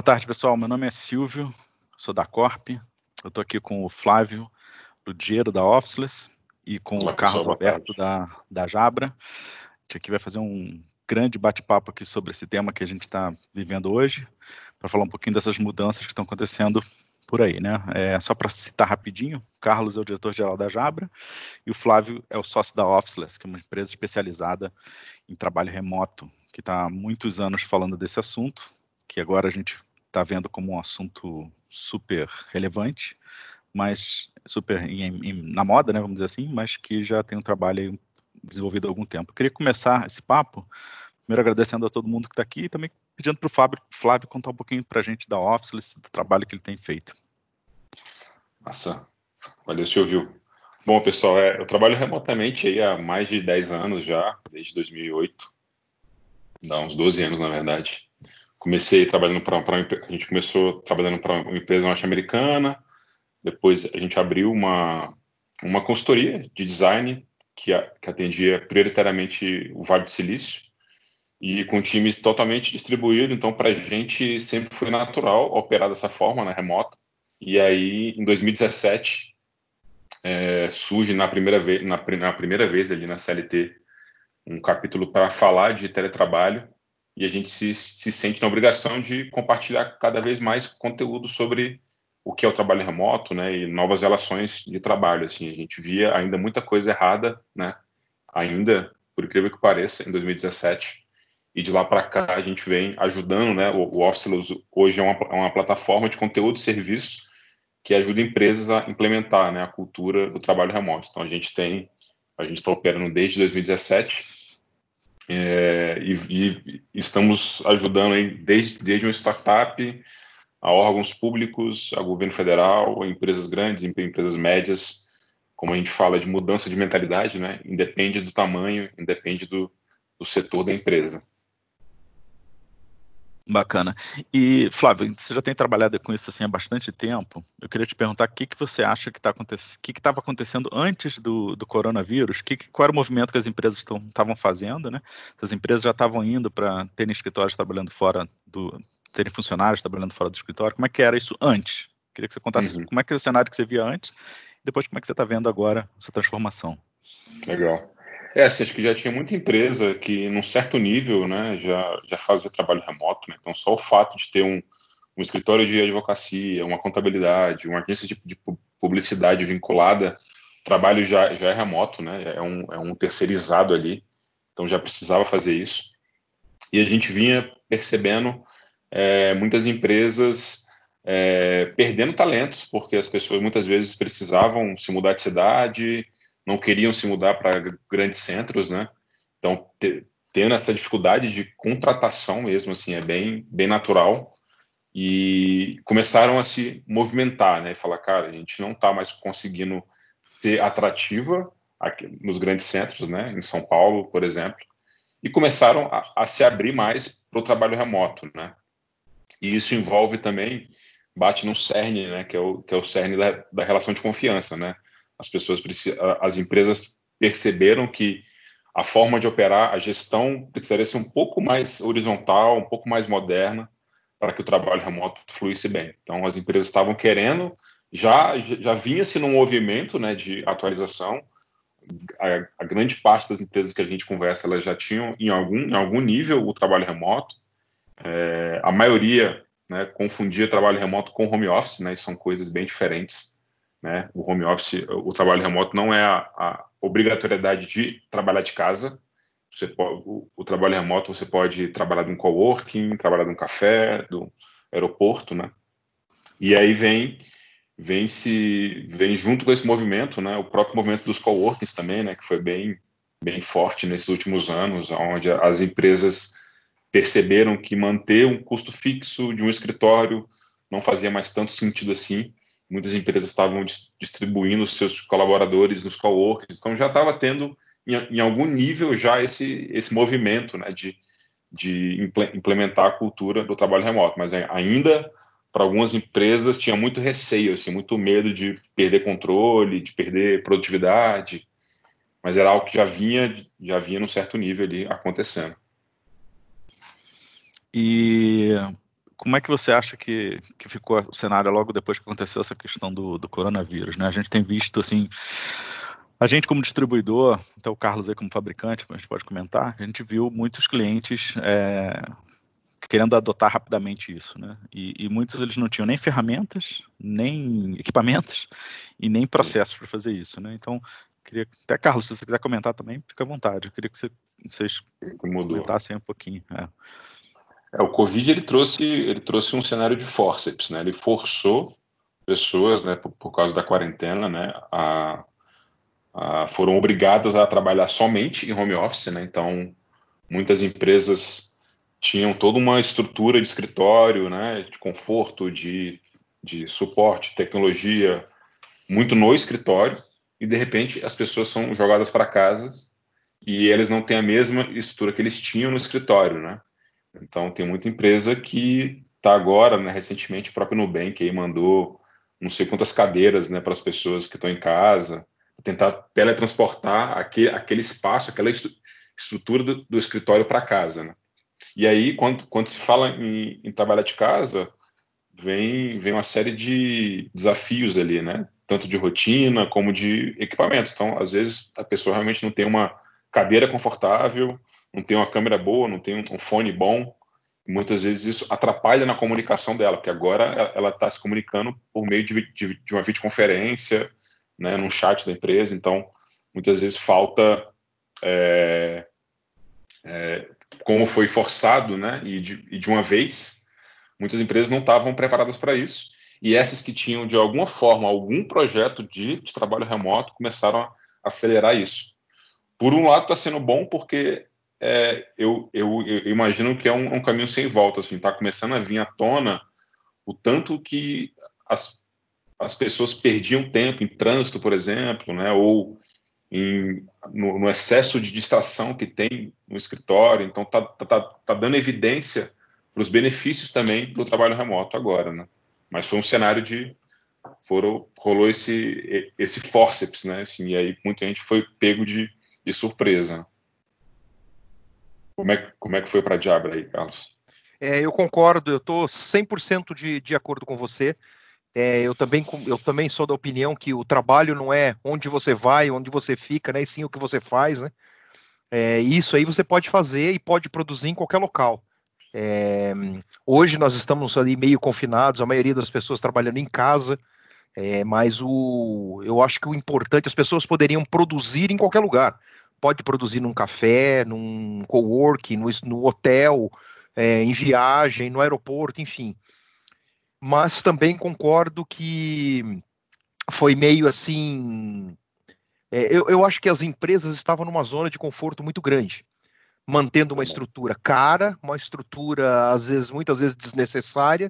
Boa tarde, pessoal. Meu nome é Silvio, sou da Corp. Eu estou aqui com o Flávio Ludiero, da Officeless, e com Olá, o Carlos Alberto, da, da Jabra. A gente aqui vai fazer um grande bate-papo aqui sobre esse tema que a gente está vivendo hoje, para falar um pouquinho dessas mudanças que estão acontecendo por aí, né? É, só para citar rapidinho, o Carlos é o diretor-geral da Jabra e o Flávio é o sócio da Officeless, que é uma empresa especializada em trabalho remoto, que está há muitos anos falando desse assunto, que agora a gente está vendo como um assunto super relevante, mas super em, em, na moda, né, vamos dizer assim, mas que já tem um trabalho desenvolvido há algum tempo. Queria começar esse papo, primeiro agradecendo a todo mundo que está aqui e também pedindo para o Flávio, Flávio contar um pouquinho para a gente da Office, do trabalho que ele tem feito. Massa. Valeu, ouviu. Bom, pessoal, é, eu trabalho remotamente aí há mais de 10 anos já, desde 2008. Dá uns 12 anos, na verdade. Comecei trabalhando para a gente começou trabalhando para uma empresa norte-americana, depois a gente abriu uma uma consultoria de design que, a, que atendia prioritariamente o Vale do Silício e com times totalmente distribuído, então para a gente sempre foi natural operar dessa forma, na né, remota. E aí, em 2017, é, surge na primeira vez, na, na, primeira vez ali na CLT um capítulo para falar de teletrabalho e a gente se, se sente na obrigação de compartilhar cada vez mais conteúdo sobre o que é o trabalho remoto, né, e novas relações de trabalho. Assim, a gente via ainda muita coisa errada, né, ainda, por incrível que pareça, em 2017 e de lá para cá a gente vem ajudando, né? O, o hoje é uma, é uma plataforma de conteúdo e serviço que ajuda empresas a implementar né, a cultura do trabalho remoto. Então a gente tem, a gente está operando desde 2017 é, e, e, estamos ajudando aí desde, desde uma startup a órgãos públicos, a governo federal, a empresas grandes, empresas médias, como a gente fala de mudança de mentalidade, né? Independe do tamanho, independe do, do setor da empresa. Bacana. E, Flávio, você já tem trabalhado com isso assim há bastante tempo. Eu queria te perguntar o que, que você acha que está acontecendo, o que estava acontecendo antes do, do coronavírus, que, qual era o movimento que as empresas estavam fazendo, né? As empresas já estavam indo para terem escritórios trabalhando fora do. terem funcionários trabalhando fora do escritório. Como é que era isso antes? Queria que você contasse uhum. como é que era o cenário que você via antes, e depois como é que você está vendo agora essa transformação. Legal. É, assim, acho que já tinha muita empresa que, num certo nível, né, já, já fazia trabalho remoto, né? Então, só o fato de ter um, um escritório de advocacia, uma contabilidade, uma agência de, de publicidade vinculada, o trabalho já, já é remoto, né? É um, é um terceirizado ali, então já precisava fazer isso. E a gente vinha percebendo é, muitas empresas é, perdendo talentos, porque as pessoas muitas vezes precisavam se mudar de cidade, não queriam se mudar para grandes centros, né? Então, te, tendo essa dificuldade de contratação mesmo, assim, é bem, bem natural. E começaram a se movimentar, né? E falar, cara, a gente não está mais conseguindo ser atrativa aqui nos grandes centros, né? Em São Paulo, por exemplo. E começaram a, a se abrir mais para o trabalho remoto, né? E isso envolve também, bate no cerne, né? Que é o, que é o cerne da, da relação de confiança, né? As pessoas as empresas perceberam que a forma de operar, a gestão precisaria ser um pouco mais horizontal, um pouco mais moderna, para que o trabalho remoto fluísse bem. Então, as empresas estavam querendo, já, já vinha-se num movimento né, de atualização. A, a, grande parte das empresas que a gente conversa, elas já tinham, em algum, em algum nível, o trabalho remoto. É, a maioria né, confundia trabalho remoto com home office, né, são coisas bem diferentes. Né? O home office, o trabalho remoto não é a, a obrigatoriedade de trabalhar de casa. Você pode, o, o, trabalho remoto você pode trabalhar de um coworking, trabalhar de um café, do aeroporto, né? E aí vem vem se vem junto com esse movimento, né? O próprio movimento dos coworkings também, né? Que foi bem bem forte nesses últimos anos, onde as empresas perceberam que manter um custo fixo de um escritório não fazia mais tanto sentido assim muitas empresas estavam distribuindo os seus colaboradores nos coworkers, então já estava tendo em, em, algum nível já esse esse movimento, né, de de implementar a cultura do trabalho remoto, mas ainda para algumas empresas tinha muito receio, assim, muito medo de perder controle, de perder produtividade, mas era algo que já vinha já vinha num certo nível ali acontecendo. E como é que você acha que, que ficou o cenário logo depois que aconteceu essa questão do, do coronavírus? Né? A gente tem visto, assim, a gente como distribuidor, então o Carlos aí como fabricante, a gente pode comentar, a gente viu muitos clientes é, querendo adotar rapidamente isso, né? E, e, muitos eles não tinham nem ferramentas, nem equipamentos e nem processos para fazer isso, né? Então, queria até Carlos, se você quiser comentar também, fica à vontade. Eu queria que você, vocês comentassem um pouquinho. É. É, o Covid ele trouxe, ele trouxe um cenário de forceps, né? Ele forçou pessoas, né, por, por causa da quarentena, né, a, a, foram obrigadas a trabalhar somente em home office, né? Então, muitas empresas tinham toda uma estrutura de escritório, né, de conforto, de, de suporte, tecnologia, muito no escritório, e de repente as pessoas são jogadas para casa e eles não têm a mesma estrutura que eles tinham no escritório, né? Então, tem muita empresa que está agora, né, recentemente, o próprio Nubank aí mandou não sei quantas cadeiras né, para as pessoas que estão em casa, tentar teletransportar aquele, aquele espaço, aquela estrutura do, do escritório para casa. Né? E aí, quando, quando se fala em, em, trabalhar de casa, vem, vem uma série de desafios ali, né? tanto de rotina como de equipamento. Então, às vezes, a pessoa realmente não tem uma cadeira confortável, não tem uma câmera boa, não tem um fone bom. Muitas vezes isso atrapalha na comunicação dela, porque agora ela está se comunicando por meio de, de, de, uma videoconferência, né, num chat da empresa. Então, muitas vezes falta, é, é, como foi forçado, né, e de, e de uma vez, muitas empresas não estavam preparadas para isso. E essas que tinham, de alguma forma, algum projeto de, de trabalho remoto começaram a acelerar isso. Por um lado, está sendo bom porque é, eu, eu, eu, imagino que é um, um, caminho sem volta, assim, está começando a vir à tona o tanto que as, as pessoas perdiam tempo em trânsito, por exemplo, né, ou em, no, no, excesso de distração que tem no escritório, então está tá, tá, tá dando evidência para os benefícios também do trabalho remoto agora, né? Mas foi um cenário de foram, rolou esse esse forceps, né? Assim, e aí muita gente foi pego de, de surpresa. Como é, como é que foi para a Diabra aí, Carlos? É, eu concordo, eu estou 100% de, de acordo com você. É, eu, também, eu também sou da opinião que o trabalho não é onde você vai, onde você fica, né, e sim o que você faz. Né? É, isso aí você pode fazer e pode produzir em qualquer local. É, hoje nós estamos ali meio confinados, a maioria das pessoas trabalhando em casa, é, mas o, eu acho que o importante, as pessoas poderiam produzir em qualquer lugar pode produzir num café, num coworking, no, no hotel, é, em viagem, no aeroporto, enfim. Mas também concordo que foi meio assim. É, eu, eu acho que as empresas estavam numa zona de conforto muito grande, mantendo uma estrutura cara, uma estrutura, às vezes, muitas vezes desnecessária,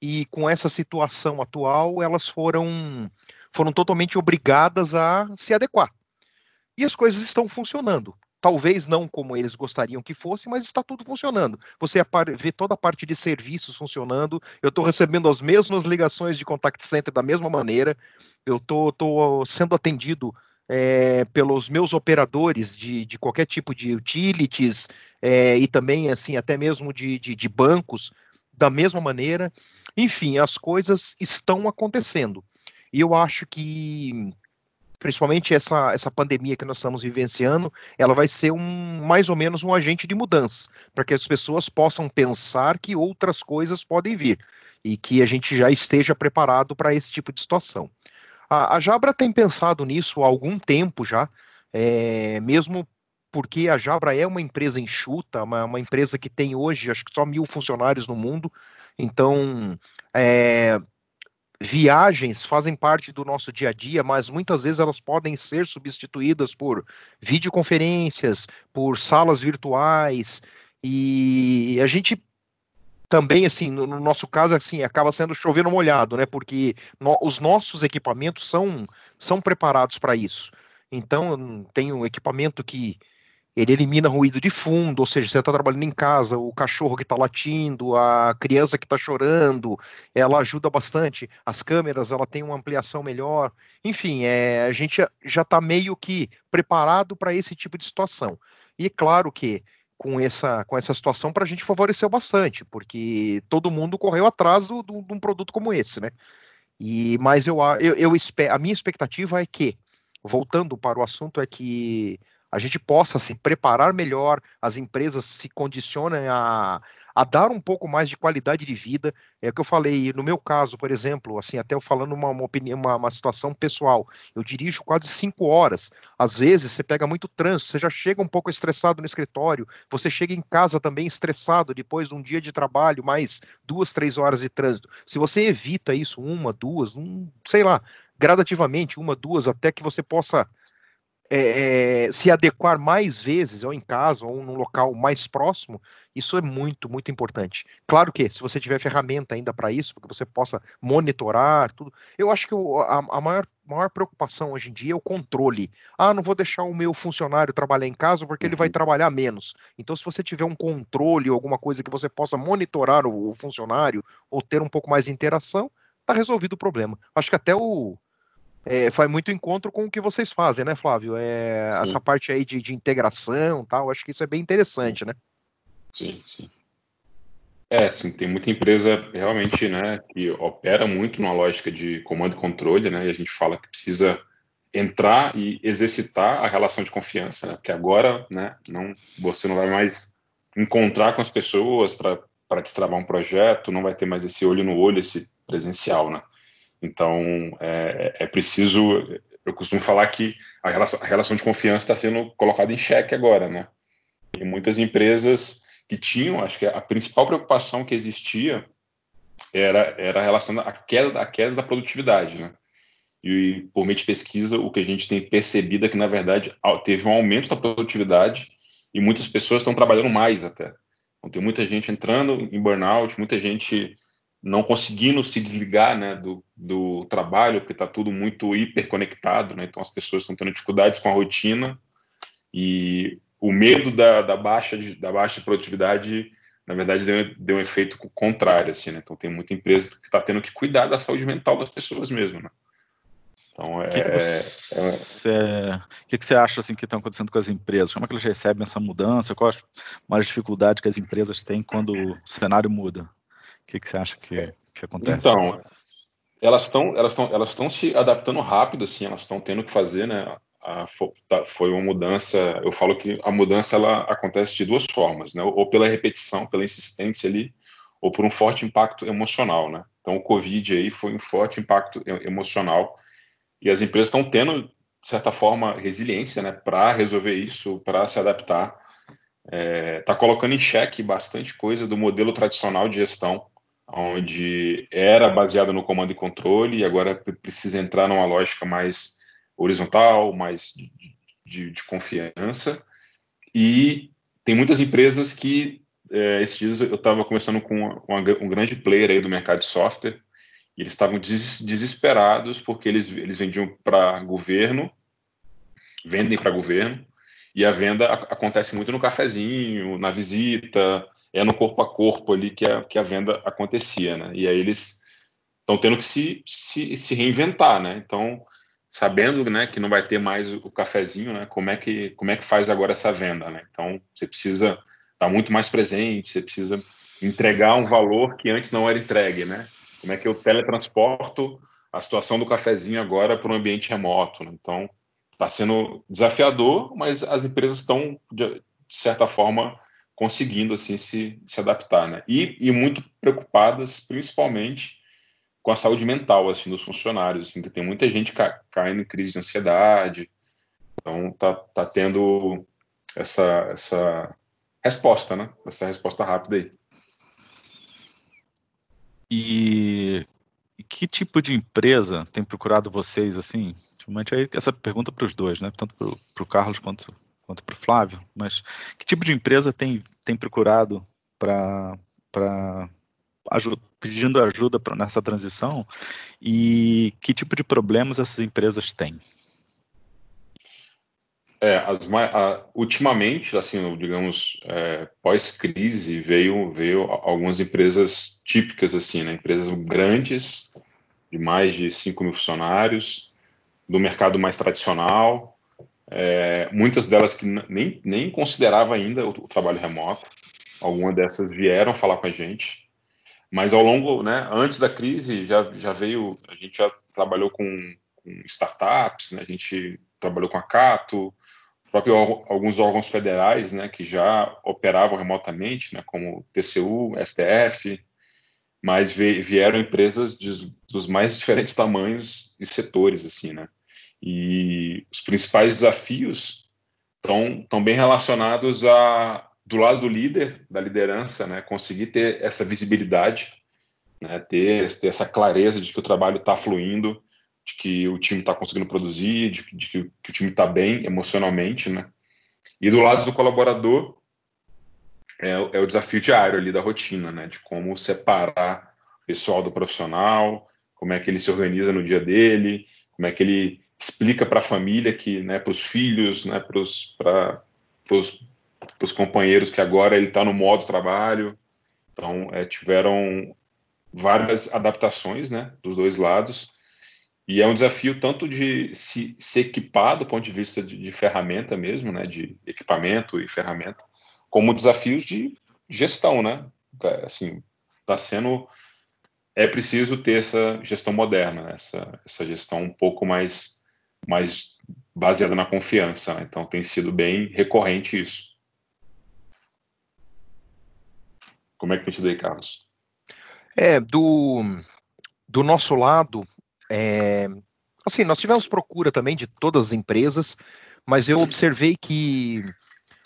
e com essa situação atual, elas foram, foram totalmente obrigadas a se adequar. E as coisas estão funcionando. Talvez não como eles gostariam que fosse, mas está tudo funcionando. Você vê toda a parte de serviços funcionando. Eu estou recebendo as mesmas ligações de contact center da mesma maneira. Eu estou sendo atendido é, pelos meus operadores de, de, qualquer tipo de utilities é, e também assim até mesmo de, de, de bancos da mesma maneira. Enfim, as coisas estão acontecendo. E eu acho que principalmente essa, essa pandemia que nós estamos vivenciando, ela vai ser um mais ou menos um agente de mudança, para que as pessoas possam pensar que outras coisas podem vir e que a gente já esteja preparado para esse tipo de situação. A, a, Jabra tem pensado nisso há algum tempo já, é, mesmo porque a Jabra é uma empresa enxuta, uma, uma empresa que tem hoje acho que só mil funcionários no mundo, então é, viagens fazem parte do nosso dia a dia, mas muitas vezes elas podem ser substituídas por videoconferências, por salas virtuais, e a gente também, assim, no, no nosso caso, assim, acaba sendo chovendo molhado, né? Porque no, os nossos equipamentos são, são preparados para isso. Então, tem um equipamento que ele elimina ruído de fundo, ou seja, você está trabalhando em casa, o cachorro que está latindo, a criança que está chorando, ela ajuda bastante. As câmeras, ela tem uma ampliação melhor. Enfim, é, a gente já está meio que preparado para esse tipo de situação. E claro que com essa, com essa situação para a gente favoreceu bastante, porque todo mundo correu atrás do, de um produto como esse, né? E, mas eu, eu, eu a minha expectativa é que, voltando para o assunto, é que a gente possa se preparar melhor, as empresas se condicionem a, a dar um pouco mais de qualidade de vida. É o que eu falei, no meu caso, por exemplo, assim, até eu falando uma, uma opinião, uma, uma situação pessoal, eu dirijo quase cinco horas. Às vezes você pega muito trânsito, você já chega um pouco estressado no escritório, você chega em casa também estressado depois de um dia de trabalho, mais duas, três horas de trânsito. Se você evita isso, uma, duas, um, sei lá, gradativamente, uma, duas, até que você possa é, é, se adequar mais vezes, ou em casa, ou num local mais próximo, isso é muito, muito importante. Claro que, se você tiver ferramenta ainda para isso, porque você possa monitorar tudo, eu acho que o, a, a maior, maior preocupação hoje em dia é o controle. Ah, não vou deixar o meu funcionário trabalhar em casa porque ele vai uhum. trabalhar menos. Então, se você tiver um controle, alguma coisa que você possa monitorar o, o funcionário, ou ter um pouco mais de interação, está resolvido o problema. Acho que até o, é, faz muito encontro com o que vocês fazem, né, Flávio? É, essa parte aí de, de integração tal, acho que isso é bem interessante, né? Sim, sim. É, sim, tem muita empresa realmente, né, que opera muito numa lógica de comando e controle, né, e a gente fala que precisa entrar e exercitar a relação de confiança, né, porque agora, né, não, você não vai mais encontrar com as pessoas para destravar um projeto, não vai ter mais esse olho no olho, esse presencial, né. Então, é, é preciso. Eu costumo falar que a relação, a relação de confiança está sendo colocada em xeque agora, né? E muitas empresas que tinham, acho que a principal preocupação que existia era, era a relação à queda, à queda da produtividade, né? E por meio de pesquisa, o que a gente tem percebido é que, na verdade, teve um aumento da produtividade e muitas pessoas estão trabalhando mais até. Então, tem muita gente entrando em burnout, muita gente não conseguindo se desligar né, do, do trabalho, porque está tudo muito hiperconectado, né? então as pessoas estão tendo dificuldades com a rotina e o medo da, da baixa de, da baixa produtividade, na verdade, deu, deu um efeito contrário, assim, né? Então tem muita empresa que está tendo que cuidar da saúde mental das pessoas mesmo, né? Então, é, que que você, é... que, que você acha assim que está acontecendo com as empresas? Como é que elas recebem essa mudança? Qual a maior dificuldade que as empresas têm quando o cenário muda? O que, que você acha que, que acontece? Então, elas estão elas estão elas estão se adaptando rápido assim elas estão tendo que fazer né a, tá, foi uma mudança eu falo que a mudança ela acontece de duas formas né ou pela repetição pela insistência ali ou por um forte impacto emocional né. Então o covid aí foi um forte impacto emocional e as empresas estão tendo de certa forma resiliência né para resolver isso para se adaptar. Está é, tá colocando em xeque bastante coisa do modelo tradicional de gestão onde era baseada no comando e controle e agora precisa entrar numa lógica mais horizontal, mais de, de, de confiança. E tem muitas empresas que, é, esses dias eu estava conversando com uma, um grande player aí do mercado de software, e eles estavam des, desesperados porque eles, eles vendiam para governo, vendem para governo, e a venda acontece muito no cafezinho, na visita, é no corpo a corpo ali que a, que a venda acontecia, né? E aí eles estão tendo que se, se, se reinventar, né? Então, sabendo, né, que não vai ter mais o cafezinho, né? Como é que como é que faz agora essa venda, né? Então, você precisa estar tá muito mais presente, você precisa entregar um valor que antes não era entregue, né? Como é que eu teletransporto a situação do cafezinho agora para um ambiente remoto? Né? Então, está sendo desafiador, mas as empresas estão de certa forma conseguindo assim se, se adaptar, né? E, e muito preocupadas, principalmente com a saúde mental assim dos funcionários, assim, que tem muita gente ca caindo em crise de ansiedade, então tá, tá tendo essa essa resposta, né? Essa resposta rápida aí. E que tipo de empresa tem procurado vocês assim? Aí essa pergunta para os dois, né? Tanto para o Carlos quanto quanto para o Flávio, mas que tipo de empresa tem, tem procurado para pedindo ajuda pra, nessa transição e que tipo de problemas essas empresas têm? É, as, a, ultimamente, assim, digamos, é, pós-crise, veio, veio algumas empresas típicas, assim, né, empresas grandes, de mais de 5 mil funcionários, do mercado mais tradicional, é, muitas delas que nem, nem considerava ainda o, o trabalho remoto. Algumas dessas vieram falar com a gente, mas ao longo, né, antes da crise, já, já veio, a gente já trabalhou com, com startups, né, a gente trabalhou com a Cato, próprio alguns órgãos federais, né, que já operavam remotamente, né, como TCU, STF, mas vieram empresas de, dos mais diferentes tamanhos e setores, assim, né. E os principais desafios estão, bem relacionados a, do lado do líder, da liderança, né, conseguir ter essa visibilidade, né, ter, ter essa clareza de que o trabalho está fluindo, de que o time está conseguindo produzir, de, de que, que, o time está bem emocionalmente, né? E do lado do colaborador é, é, o desafio diário ali da rotina, né? De como separar o pessoal do profissional, como é que ele se organiza no dia dele, como é que ele explica para a família que, né, para os filhos, né, para os companheiros que agora ele está no modo trabalho. Então, é, tiveram várias adaptações, né, dos dois lados. E é um desafio tanto de se, se equipar do ponto de vista de, de, ferramenta mesmo, né, de equipamento e ferramenta, como desafios de gestão, né? Tá, assim, está sendo é preciso ter essa gestão moderna, né? essa, essa gestão um pouco mais mais baseada na confiança. Né? Então tem sido bem recorrente isso. Como é que tem sido aí, Carlos? É, do, do nosso lado, é, assim, nós tivemos procura também de todas as empresas, mas eu observei que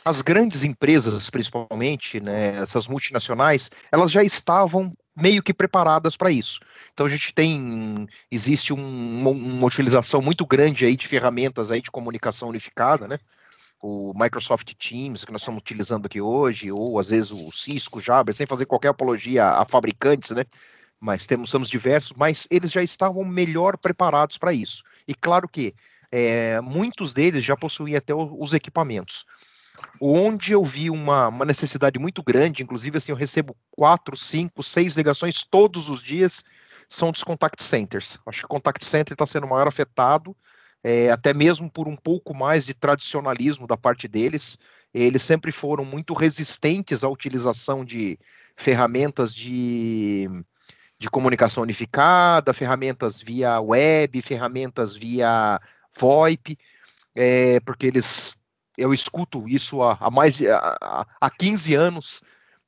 as grandes empresas, principalmente, né, essas multinacionais, elas já estavam meio que preparadas para isso. Então a gente tem, existe um, uma utilização muito grande aí de ferramentas aí de comunicação unificada, né? O Microsoft Teams que nós estamos utilizando aqui hoje, ou às vezes o Cisco, Jabra, sem fazer qualquer apologia a fabricantes, né? mas temos, temos diversos, mas eles já estavam melhor preparados para isso. E claro que é, muitos deles já possuíam até os equipamentos. Onde eu vi uma, uma, necessidade muito grande, inclusive assim, eu recebo quatro, cinco, seis ligações todos os dias, são dos contact centers. Acho que o contact center está sendo maior afetado, é, até mesmo por um pouco mais de tradicionalismo da parte deles. Eles sempre foram muito resistentes à utilização de ferramentas de de comunicação unificada, ferramentas via web, ferramentas via VoIP, é, porque eles, eu escuto isso há, há mais há, há 15 anos,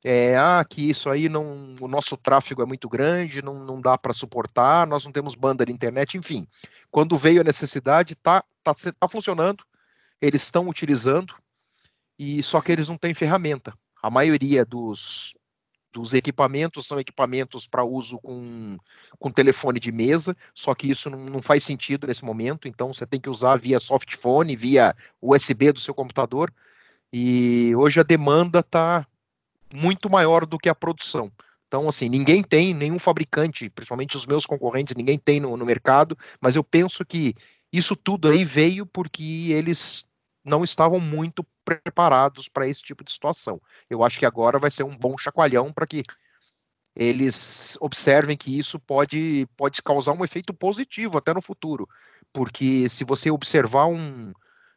é, ah, que isso aí não, o nosso tráfego é muito grande, não, não dá para suportar, nós não temos banda de internet, enfim. Quando veio a necessidade, tá, tá, tá funcionando, eles estão utilizando, e só que eles não têm ferramenta. A maioria dos, dos equipamentos são equipamentos para uso com, com telefone de mesa, só que isso não, não, faz sentido nesse momento, então você tem que usar via softphone, via USB do seu computador, e hoje a demanda está muito maior do que a produção. Então, assim, ninguém tem, nenhum fabricante, principalmente os meus concorrentes, ninguém tem no, no mercado, mas eu penso que isso tudo aí veio porque eles não estavam muito preparados para esse tipo de situação. Eu acho que agora vai ser um bom chacoalhão para que eles observem que isso pode, pode causar um efeito positivo até no futuro, porque se você observar um,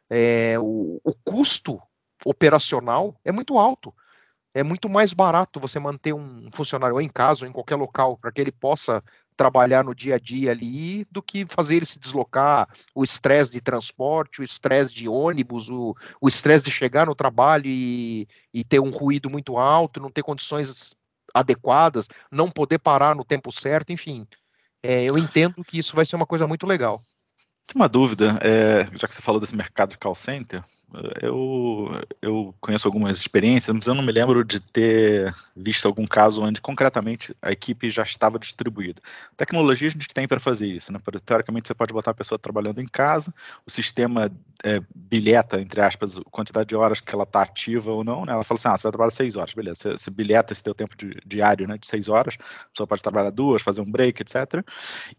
é, o, o custo operacional é muito alto é muito mais barato você manter um funcionário em casa ou em qualquer local para que ele possa trabalhar no dia a dia ali do que fazer ele se deslocar, o estresse de transporte, o estresse de ônibus, o estresse de chegar no trabalho e, e ter um ruído muito alto, não ter condições adequadas, não poder parar no tempo certo, enfim. É, eu entendo que isso vai ser uma coisa muito legal. Uma dúvida, é, já que você falou desse mercado de call center, eu, eu conheço algumas experiências, mas eu não me lembro de ter visto algum caso onde concretamente a equipe já estava distribuída. Tecnologia a gente tem para fazer isso, né? Teoricamente você pode botar a pessoa trabalhando em casa, o sistema é, bilheta, entre aspas, a quantidade de horas que ela está ativa ou não, né? Ela fala assim, ah, você vai trabalhar seis horas, beleza, você, você bilheta esse teu tempo de, diário, né, de seis horas, a pessoa pode trabalhar duas, fazer um break, etc.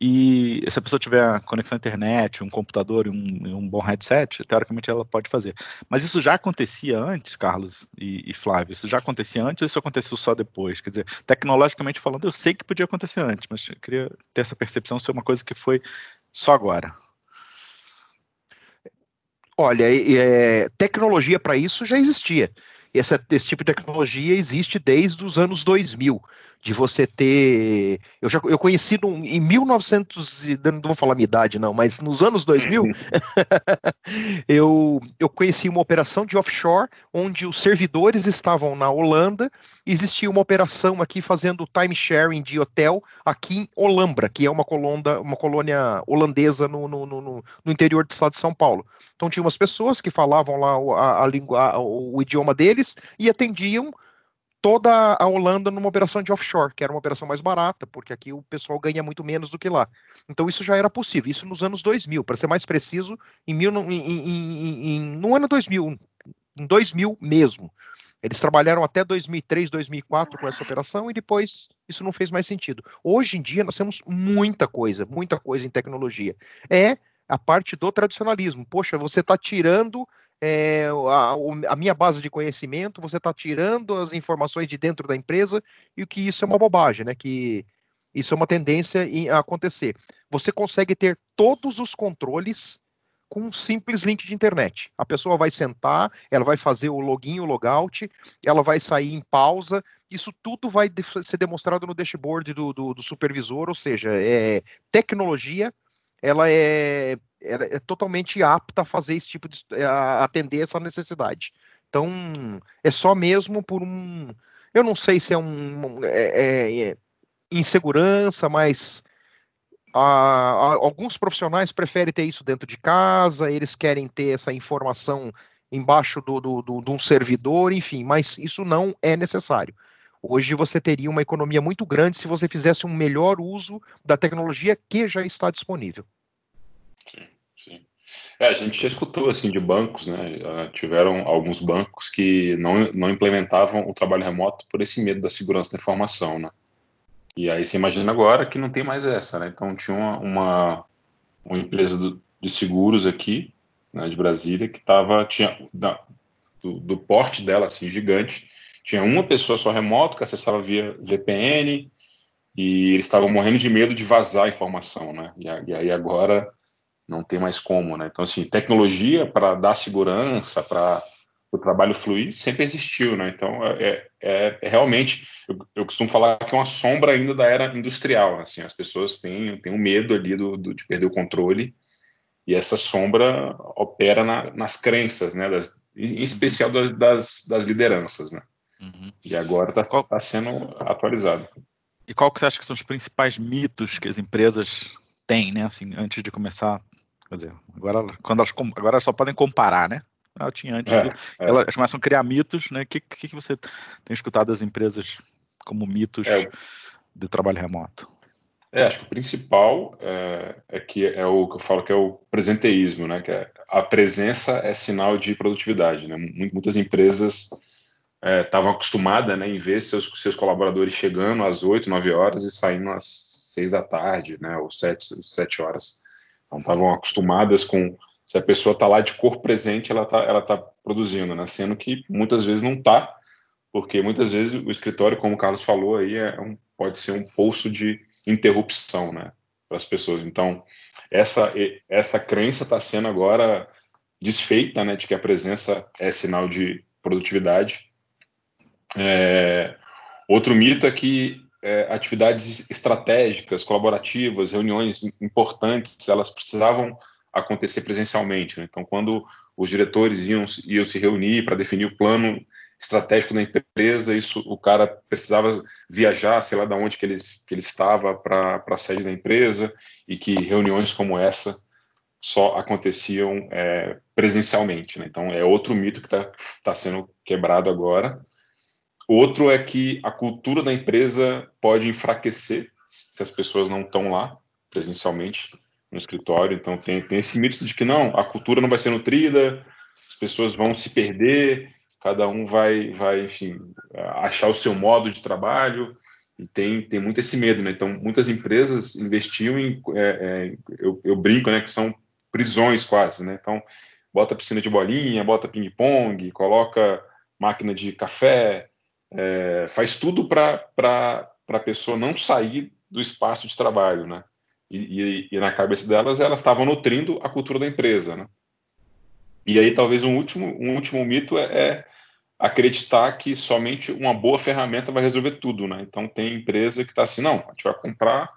E se a pessoa tiver conexão à internet, um computador e um, um bom headset, teoricamente ela pode fazer. Mas isso já acontecia antes, Carlos e, e, Flávio? Isso já acontecia antes ou isso aconteceu só depois? Quer dizer, tecnologicamente falando, eu sei que podia acontecer antes, mas eu queria ter essa percepção se é uma coisa que foi só agora. Olha, é, tecnologia para isso já existia. Esse, esse tipo de tecnologia existe desde os anos 2000 de você ter. Eu já eu conheci no, em 1900, não vou falar minha idade, não, mas nos anos 2000, eu, eu conheci uma operação de offshore onde os servidores estavam na Holanda. Existia uma operação aqui fazendo time sharing de hotel aqui em Olambra, que é uma, colonda, uma colônia holandesa no, no, no, no interior do estado de São Paulo. Então tinha umas pessoas que falavam lá a, a a, o idioma deles e atendiam toda a Holanda numa operação de offshore, que era uma operação mais barata, porque aqui o pessoal ganha muito menos do que lá. Então isso já era possível, isso nos anos 2000, para ser mais preciso, em, mil, em, em, em, no ano 2000, em 2000 mesmo. Eles trabalharam até 2003, 2004 com essa operação e depois isso não fez mais sentido. Hoje em dia nós temos muita coisa, muita coisa em tecnologia. É a parte do tradicionalismo. Poxa, você está tirando é, a, a, minha base de conhecimento, você está tirando as informações de dentro da empresa e que isso é uma bobagem, né? Que isso é uma tendência a acontecer. Você consegue ter todos os controles com um simples link de internet. A pessoa vai sentar, ela vai fazer o login, o logout, ela vai sair em pausa. Isso tudo vai de ser demonstrado no dashboard do, do, do supervisor, ou seja, é tecnologia ela é, ela é totalmente apta a fazer esse tipo de a atender essa necessidade. Então é só mesmo por um, eu não sei se é um é, é, é insegurança, mas a, a, alguns profissionais preferem ter isso dentro de casa, eles querem ter essa informação embaixo do, do, do, de um servidor, enfim, mas isso não é necessário. Hoje você teria uma economia muito grande se você fizesse um melhor uso da tecnologia que já está disponível. Sim. É, a gente já escutou assim de bancos, né? tiveram alguns bancos que não, não implementavam o trabalho remoto por esse medo da segurança da informação, né? E aí você imagina agora que não tem mais essa, né? Então tinha uma, uma, uma empresa do, de seguros aqui, né, de Brasília, que estava tinha da, do, do porte dela assim gigante tinha uma pessoa só remoto que acessava via VPN e eles estavam morrendo de medo de vazar a informação, né? E, aí agora não tem mais como, né? Então, assim, tecnologia para dar segurança, para o trabalho fluir, sempre existiu, né? Então, é, é, é realmente, eu, eu, costumo falar que é uma sombra ainda da era industrial, assim, as pessoas têm, têm um medo ali do, do de perder o controle e essa sombra opera na, nas crenças, né? Das, em especial das, das, das lideranças, né? Uhum. E agora está tá sendo atualizado. E qual que você acha que são os principais mitos que as empresas têm, né? Assim, antes de começar, quer dizer, agora quando elas agora elas só podem comparar, né? Eu tinha antes é, é. elas começam a criar mitos, né? O que, que, que você tem escutado das empresas como mitos é, de trabalho remoto? É, acho que o principal é, é, que é o que eu falo que é o presenteísmo, né? Que é, a presença é sinal de produtividade, né? Muitas empresas estavam é, acostumadas né, em ver seus, seus colaboradores chegando às 8, 9 horas e saindo às 6 da tarde, né, ou 7, 7 horas. Então estavam acostumadas com se a pessoa está lá de corpo presente, ela está ela tá produzindo, né, sendo que muitas vezes não está, porque muitas vezes o escritório, como o Carlos falou, aí é um, pode ser um poço de interrupção né, para as pessoas. Então, essa, essa crença está sendo agora desfeita, né, de que a presença é sinal de produtividade é, outro mito é que é, atividades estratégicas, colaborativas, reuniões importantes, elas precisavam acontecer presencialmente. Né? Então, quando os diretores iam, iam se reunir para definir o plano estratégico da empresa, isso o cara precisava viajar, sei lá de onde que ele, que ele estava para a sede da empresa, e que reuniões como essa só aconteciam é, presencialmente. Né? Então, é outro mito que está tá sendo quebrado agora. Outro é que a cultura da empresa pode enfraquecer se as pessoas não estão lá presencialmente no escritório. Então tem, tem esse mito de que não, a cultura não vai ser nutrida, as pessoas vão se perder, cada um vai, vai enfim, achar o seu modo de trabalho. E tem, tem muito esse medo, né? Então, muitas empresas investiam em. É, é, eu, eu brinco, né? Que são prisões quase, né? Então, bota piscina de bolinha, bota ping-pong, coloca máquina de café, é, faz tudo para a pessoa não sair do espaço de trabalho, né? E, e, e, na cabeça delas, elas estavam nutrindo a cultura da empresa, né? E aí talvez um último, um último mito é, é acreditar que somente uma boa ferramenta vai resolver tudo, né? Então tem empresa que está assim, não, a gente vai comprar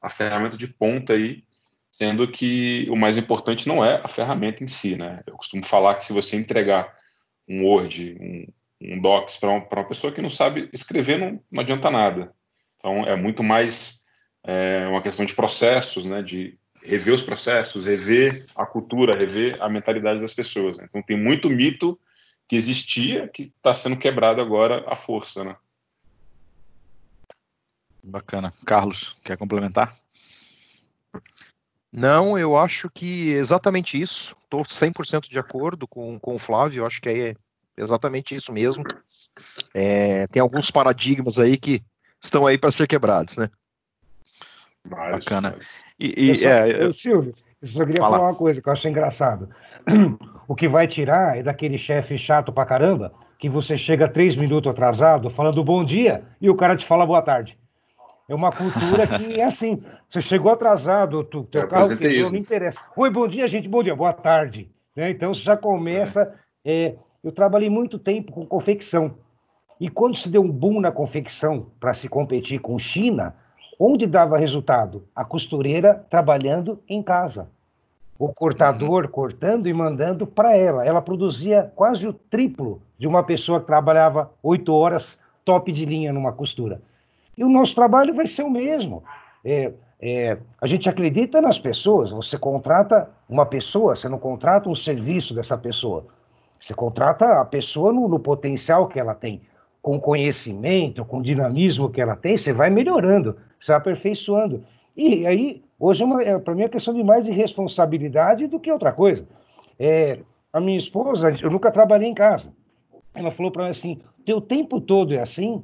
a ferramenta de ponta aí, sendo que o mais importante não é a ferramenta em si, né? Eu costumo falar que se você entregar um Word, um, um Docs para uma, uma, pessoa que não sabe escrever, não, não adianta nada. Então é muito mais é, uma questão de processos, né? De rever os processos, rever a cultura, rever a mentalidade das pessoas. Né? Então tem muito mito que existia, que está sendo quebrado agora à força, né? Bacana. Carlos, quer complementar? Não, eu acho que exatamente isso. Estou 100% de acordo com, com o Flávio, eu acho que é exatamente isso mesmo. É, tem alguns paradigmas aí que estão aí para ser quebrados, né? Bacana. E, e só, é, eu... Silvio, eu só queria Fala. falar uma coisa que eu acho engraçado. O que vai tirar é daquele chefe chato pra caramba, que você chega três minutos atrasado falando bom dia e o cara te fala boa tarde. É uma cultura que é assim. Você chegou atrasado, tu, teu é carro quebrou, não interessa. Oi, bom dia, gente, bom dia, boa tarde. Né? Então você já começa. É, eu trabalhei muito tempo com confecção. E quando se deu um boom na confecção para se competir com China, onde dava resultado? A costureira trabalhando em casa o cortador cortando e mandando para ela. Ela produzia quase o triplo de uma pessoa que trabalhava oito horas top de linha numa costura. E o nosso trabalho vai ser o mesmo. É, é, a gente acredita nas pessoas. Você contrata uma pessoa, você não contrata um serviço dessa pessoa. Você contrata a pessoa no, no potencial que ela tem, com conhecimento, com dinamismo que ela tem, você vai melhorando, você vai aperfeiçoando. E aí Hoje, é, é para mim, é questão de mais de responsabilidade do que outra coisa. É, a minha esposa, eu nunca trabalhei em casa. Ela falou para mim assim: teu tempo todo é assim,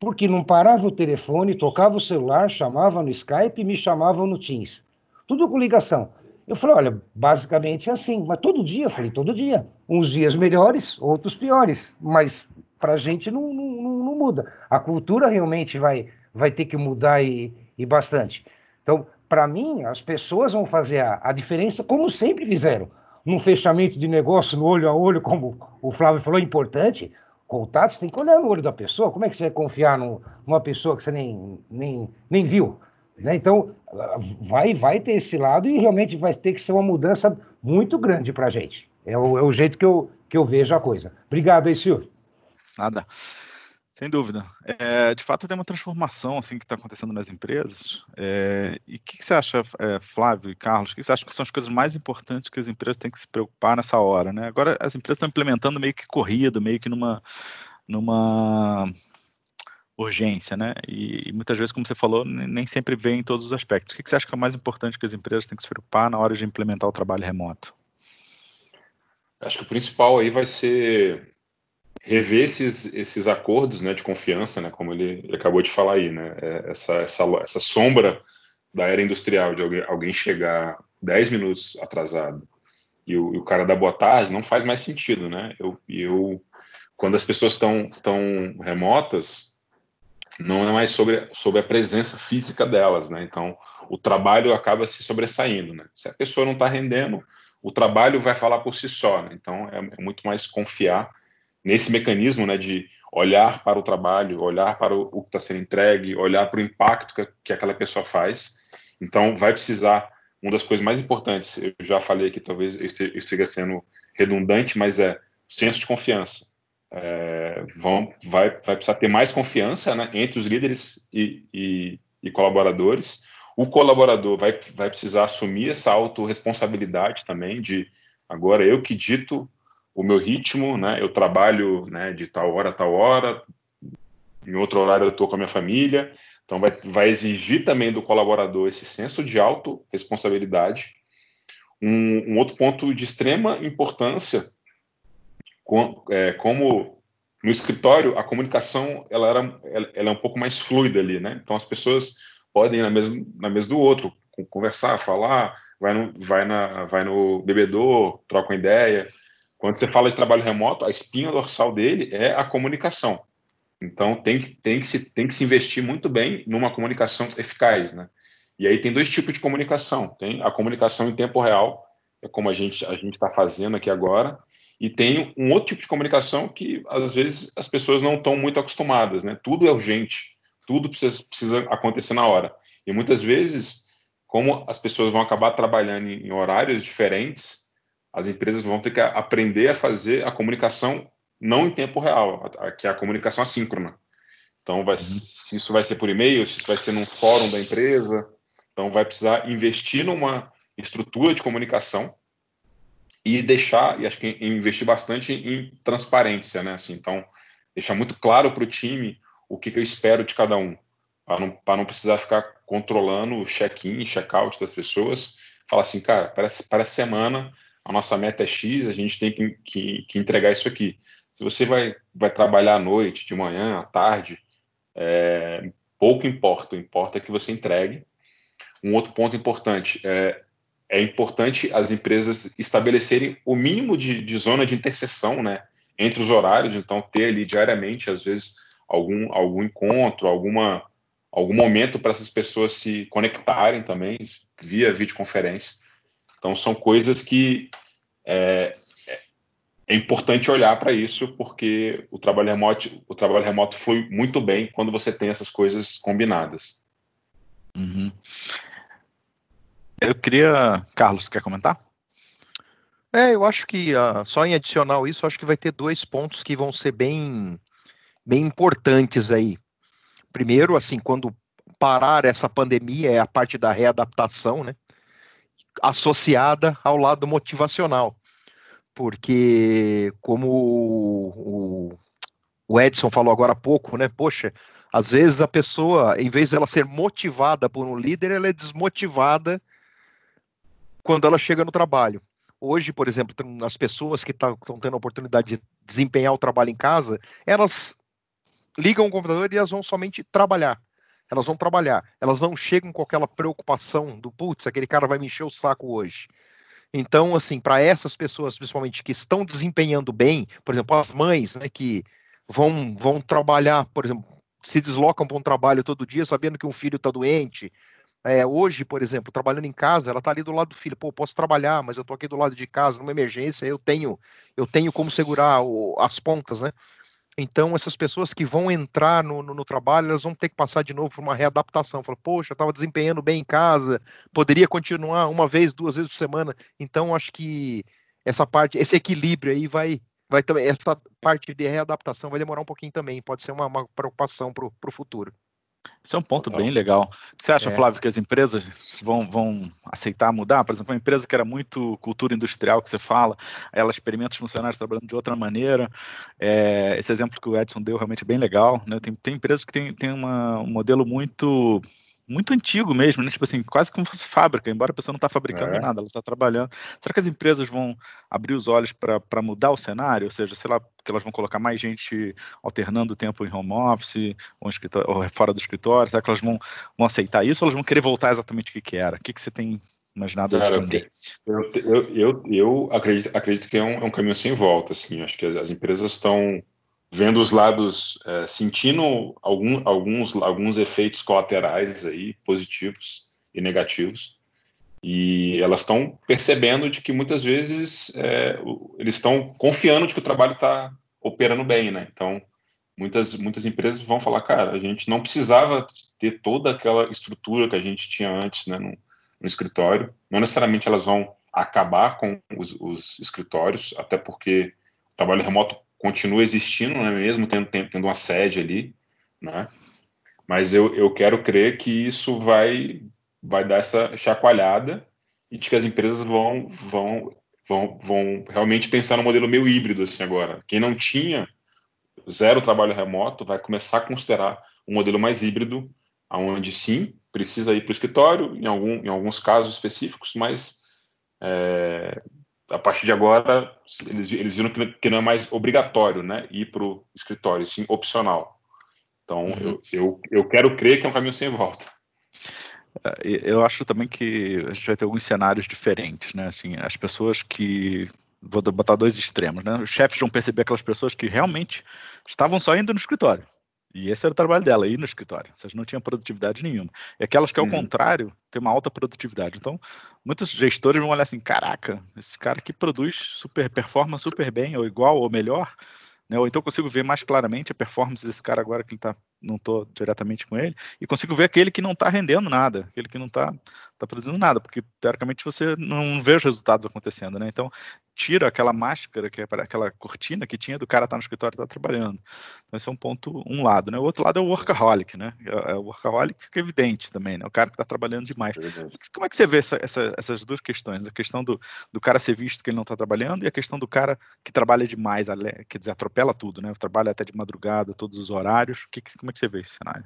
porque não parava o telefone, tocava o celular, chamava no Skype e me chamavam no Teams. Tudo com ligação. Eu falei, olha, basicamente é assim, mas todo dia, eu falei, todo dia. Uns dias melhores, outros piores, mas para a gente não, não, não, muda. A cultura realmente vai, vai ter que mudar e, e bastante. Então, para mim, as pessoas vão fazer a, a, diferença como sempre fizeram. Num fechamento de negócio, no olho a olho, como o Flávio falou, é importante. Contato, você tem que olhar no olho da pessoa. Como é que você vai confiar no, numa pessoa que você nem, nem, nem viu? Né? Então, vai, vai ter esse lado e realmente vai ter que ser uma mudança muito grande para a gente. É o, é o jeito que eu, que eu vejo a coisa. Obrigado aí, Silvio. Nada. Sem dúvida. É, de fato, tem uma transformação assim que está acontecendo nas empresas. É, e o que, que, você acha, é, Flávio e Carlos? O que você acha que são as coisas mais importantes que as empresas têm que se preocupar nessa hora? Né? Agora, as empresas estão implementando meio que corrida, meio que numa, numa urgência, né? E, e, muitas vezes, como você falou, nem sempre vê em todos os aspectos. O que, que você acha que é mais importante que as empresas têm que se preocupar na hora de implementar o trabalho remoto? Acho que o principal aí vai ser rever esses, esses acordos né, de confiança, né, como ele, ele acabou de falar aí, né, é, essa, essa, essa sombra da era industrial, de alguém, alguém chegar 10 minutos atrasado e o, e o, cara dar boa tarde, não faz mais sentido, né? Eu, eu quando as pessoas estão tão remotas, não é mais sobre, sobre a presença física delas, né? Então, o trabalho acaba se sobressaindo, né? Se a pessoa não está rendendo, o trabalho vai falar por si só, né? Então, é, é muito mais confiar nesse mecanismo né, de olhar para o trabalho, olhar para o, o que está sendo entregue, olhar para o impacto que, que aquela pessoa faz. Então, vai precisar, uma das coisas mais importantes, eu já falei aqui, talvez eu esteja sendo redundante, mas é senso de confiança. É, vão, vai, vai precisar ter mais confiança né, entre os líderes e, e, e colaboradores. O colaborador vai, vai precisar assumir essa autorresponsabilidade também de agora eu que dito o meu ritmo, né? Eu trabalho né, de tal hora a tal hora, em outro horário eu estou com a minha família. Então, vai, vai exigir também do colaborador esse senso de autorresponsabilidade. Um, um outro ponto de extrema importância, com, é, como no escritório a comunicação ela, era, ela, ela, é um pouco mais fluida ali, né? Então, as pessoas podem ir na mesa, na mesa do outro, conversar, falar, vai no, vai na, vai no bebedor, troca uma ideia, quando você fala de trabalho remoto, a espinha dorsal dele é a comunicação. Então tem que, tem que, se, tem que se investir muito bem numa comunicação eficaz. Né? E aí tem dois tipos de comunicação. Tem a comunicação em tempo real, é como a gente a gente está fazendo aqui agora, e tem um outro tipo de comunicação que às vezes as pessoas não estão muito acostumadas, né? Tudo é urgente, tudo precisa, precisa acontecer na hora. E muitas vezes, como as pessoas vão acabar trabalhando em, em horários diferentes, as empresas vão ter que aprender a fazer a comunicação não em tempo real, que é a comunicação assíncrona. Então, vai, uhum. se isso vai ser por e-mail, se isso vai ser num fórum da empresa, então vai precisar investir numa estrutura de comunicação e deixar, e acho que investir bastante em transparência, né? Assim, então, deixar muito claro para o time o que, que, eu espero de cada um, para não, não precisar ficar controlando o check-in, check-out das pessoas. Falar assim, cara, para, para a semana a nossa meta é X, a gente tem que, que, que, entregar isso aqui. Se você vai, vai trabalhar à noite, de manhã, à tarde, é, pouco importa, importa que você entregue. Um outro ponto importante é é importante as empresas estabelecerem o mínimo de, de, zona de interseção, né, entre os horários, então ter ali diariamente, às vezes, algum, algum encontro, alguma, algum momento para essas pessoas se conectarem também via videoconferência. Então, são coisas que é, é importante olhar para isso, porque o trabalho remoto, o trabalho remoto flui muito bem quando você tem essas coisas combinadas. Uhum. Eu queria. Carlos, quer comentar? É, eu acho que uh, só em adicional isso, acho que vai ter dois pontos que vão ser bem, bem importantes aí. Primeiro, assim, quando parar essa pandemia é a parte da readaptação, né? Associada ao lado motivacional. Porque, como o, o Edson falou agora há pouco, né? Poxa, às vezes a pessoa, em vez dela ser motivada por um líder, ela é desmotivada quando ela chega no trabalho. Hoje, por exemplo, as pessoas que estão tendo a oportunidade de desempenhar o trabalho em casa, elas ligam o computador e elas vão somente trabalhar. Elas vão trabalhar. Elas não chegam com aquela preocupação do putz, aquele cara vai me encher o saco hoje. Então, assim, para essas pessoas, principalmente que estão desempenhando bem, por exemplo, as mães, né, que vão, vão trabalhar, por exemplo, se deslocam para um trabalho todo dia sabendo que um filho está doente, é, hoje, por exemplo, trabalhando em casa, ela está ali do lado do filho. Pô, posso trabalhar, mas eu estou aqui do lado de casa, numa emergência, eu tenho, eu tenho como segurar o, as pontas, né? Então, essas pessoas que vão entrar no, no, no, trabalho, elas vão ter que passar de novo por uma readaptação. Fala, poxa, eu estava desempenhando bem em casa, poderia continuar uma vez, duas vezes por semana. Então, acho que essa parte, esse equilíbrio aí vai, vai também, essa parte de readaptação vai demorar um pouquinho também, pode ser uma, uma preocupação para o futuro. Esse é um ponto Total. bem legal. Você acha, é. Flávio, que as empresas vão, vão aceitar mudar? Por exemplo, uma empresa que era muito cultura industrial, que você fala, ela experimenta os funcionários trabalhando de outra maneira. É, esse exemplo que o Edson deu realmente é bem legal. Né? Tem, tem empresas que têm tem uma, um modelo muito muito antigo mesmo, né? Tipo assim, quase como se fosse fábrica, embora a pessoa não está fabricando é. nada, ela está trabalhando. Será que as empresas vão abrir os olhos para mudar o cenário? Ou seja, sei lá, que elas vão colocar mais gente alternando o tempo em home office ou, ou fora do escritório? Será que elas vão, vão aceitar isso ou elas vão querer voltar exatamente o que, que era? O que, que você tem imaginado Cara, de tendência? Eu, eu, eu, eu, acredito, acredito que é um, é um caminho sem volta, assim. Acho que as, as empresas estão vendo os lados, é, sentindo algum, alguns, alguns efeitos colaterais aí, positivos e negativos, e elas estão percebendo de que muitas vezes é, eles estão confiando de que o trabalho está operando bem, né? Então, muitas, muitas empresas vão falar, cara, a gente não precisava ter toda aquela estrutura que a gente tinha antes, né, no, no escritório. Não necessariamente elas vão acabar com os, os escritórios, até porque o trabalho remoto continua existindo, né, mesmo tendo, tendo uma sede ali, né? Mas eu, eu quero crer que isso vai, vai dar essa chacoalhada e de que as empresas vão, vão, vão, vão realmente pensar no modelo meio híbrido assim agora. Quem não tinha zero trabalho remoto vai começar a considerar um modelo mais híbrido, aonde sim precisa ir para o escritório em, algum, em alguns casos específicos, mas é, a partir de agora, eles, eles viram que, que não é mais obrigatório né, ir para o escritório, sim opcional. Então, uhum. eu, eu, eu quero crer que é um caminho sem volta. É, eu acho também que a gente vai ter alguns cenários diferentes, né? Assim, as pessoas que vou botar dois extremos, né? Os chefes vão perceber aquelas pessoas que realmente estavam só indo no escritório E esse era o trabalho dela, ir no escritório. Vocês não tinham produtividade nenhuma. E aquelas que, ao uhum. contrário, têm uma alta produtividade. Então, muitos gestores vão olhar assim: caraca, esse cara que produz super, performa super bem, ou igual, ou melhor. Né? Ou então consigo ver mais claramente a performance desse cara agora que ele está não estou diretamente com ele, e consigo ver aquele que não está rendendo nada, aquele que não está tá produzindo nada, porque teoricamente você não vê os resultados acontecendo, né? Então, tira aquela máscara, que é aquela cortina que tinha do cara estar tá no escritório e estar tá trabalhando. Então, esse é um ponto, um lado, né? O outro lado é o workaholic, né? É, é o workaholic fica evidente também, né? O cara que está trabalhando demais. Como é que você vê essa, essa, essas duas questões? A questão do, do cara ser visto que ele não está trabalhando e a questão do cara que trabalha demais, quer dizer, atropela tudo, né? Trabalha até de madrugada, todos os horários. Que, como é que você vê esse cenário?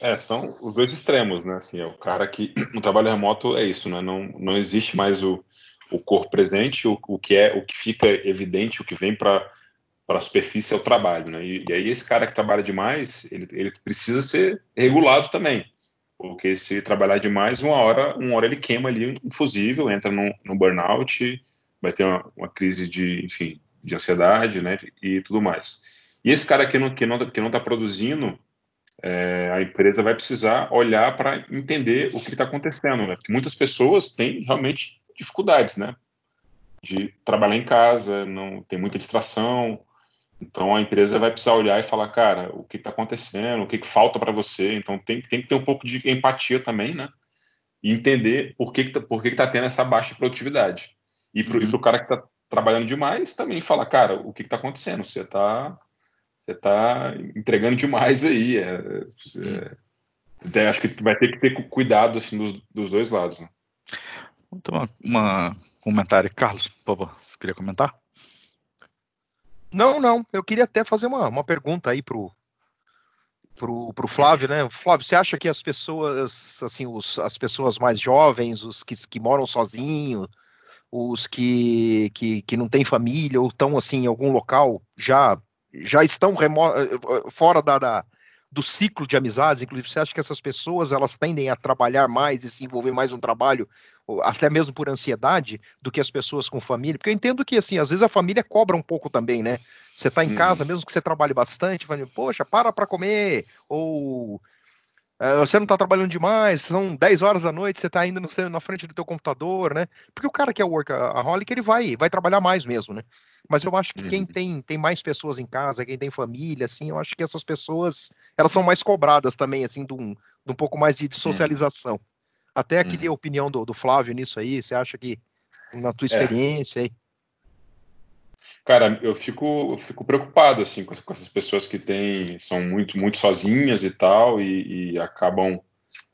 É, são os dois extremos, né? Assim, é o cara que no trabalho remoto é isso, né? Não, não existe mais o, o corpo presente, o, o que é o que fica evidente, o que vem para para a superfície é o trabalho, né? E, e, aí esse cara que trabalha demais, ele, ele precisa ser regulado também, porque se trabalhar demais, uma hora, uma hora ele queima ali um fusível, entra no, no burnout, vai ter uma, uma crise de, enfim, de ansiedade, né? E tudo mais. E esse cara que não que não que não está produzindo, é, a empresa vai precisar olhar para entender o que está acontecendo, né? Porque muitas pessoas têm realmente dificuldades, né? De trabalhar em casa, não tem muita distração. Então a empresa vai precisar olhar e falar, cara, o que está acontecendo, o que, que falta para você. Então tem, tem que ter um pouco de empatia também, né? E entender por que, tá, por que, que tá tendo essa baixa produtividade. E para o uhum. cara que está trabalhando demais também falar, cara, o que está acontecendo? Você está você está entregando demais aí. É, é, acho que vai ter que ter cuidado assim, dos, dos dois lados. Né? Então, uma, comentário. Carlos, por favor, você queria comentar? Não, não. Eu queria até fazer uma, uma pergunta aí pro, pro, pro Flávio, né? Flávio, você acha que as pessoas, assim, os, as pessoas mais jovens, os que, que moram sozinhos, os que, que, que não têm família ou estão, assim, em algum local já já estão eh, fora da, da, do ciclo de amizades, inclusive você acha que essas pessoas elas tendem a trabalhar mais e se envolver mais no trabalho, até mesmo por ansiedade, do que as pessoas com família? Porque eu entendo que, assim, às vezes a família cobra um pouco também, né? Você está em casa, uhum. mesmo que você trabalhe bastante, vai, poxa, para para comer, ou você não está trabalhando demais, são 10 horas da noite, você está ainda no, na frente do teu computador, né? Porque o cara que é workaholic, ele vai, vai trabalhar mais mesmo, né? Mas eu acho que quem uhum. tem, tem mais pessoas em casa, quem tem família, assim, eu acho que essas pessoas, elas são mais cobradas também, assim, de um, de um pouco mais de, de uhum. socialização. Até queria a opinião do, do Flávio nisso aí, você acha que, na tua é. experiência é. aí... Cara, eu fico, eu fico preocupado assim com, com, essas pessoas que têm são muito muito sozinhas e tal e, e acabam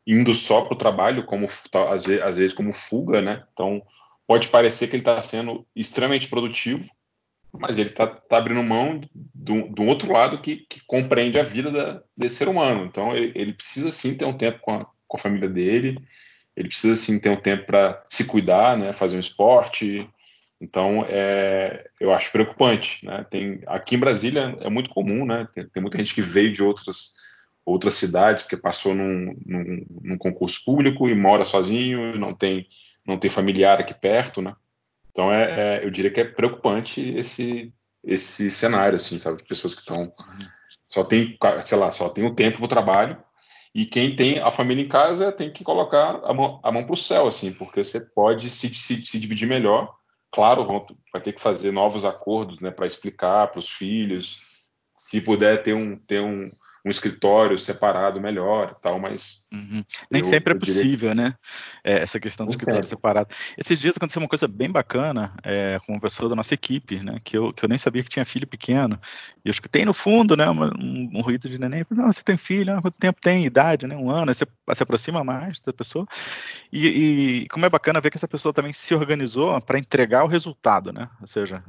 indo só para o trabalho como às vezes, às vezes como fuga, né? Então pode parecer que ele está sendo extremamente produtivo, mas ele está tá abrindo mão do, do outro lado que, que compreende a vida da, desse ser humano. Então ele, ele precisa sim ter um tempo com a, com a família dele, ele precisa sim ter um tempo para se cuidar, né? Fazer um esporte então, é, eu acho preocupante. Né? Tem, aqui em Brasília é muito comum, né? tem, tem muita gente que veio de outras, outras cidades, que passou num, num, num, concurso público e mora sozinho, não tem, não tem familiar aqui perto. Né? Então, é, é eu diria que é preocupante esse, esse cenário, assim, sabe? Pessoas que estão. Só tem, sei lá, só tem o tempo para o trabalho. E quem tem a família em casa tem que colocar a mão, a mão para o céu, assim, porque você pode se, se, se dividir melhor claro, vão, vai ter que fazer novos acordos né, para explicar para os filhos. Se puder ter um, ter um, um escritório separado melhor e tal, mas. Uhum. Nem eu, sempre é possível, que... né? É, essa questão do Nem escritório separado. Esses dias aconteceu uma coisa bem bacana é, com uma pessoa da nossa equipe, né? Que eu, que eu nem sabia que tinha filho pequeno. E eu escutei no fundo, né? Um, um ruído de neném. Não, você tem filho? quanto tempo tem? Idade, né? Um ano. Aí você se aproxima mais da pessoa. E, e como é bacana ver que essa pessoa também se organizou para entregar o resultado, né? Ou seja,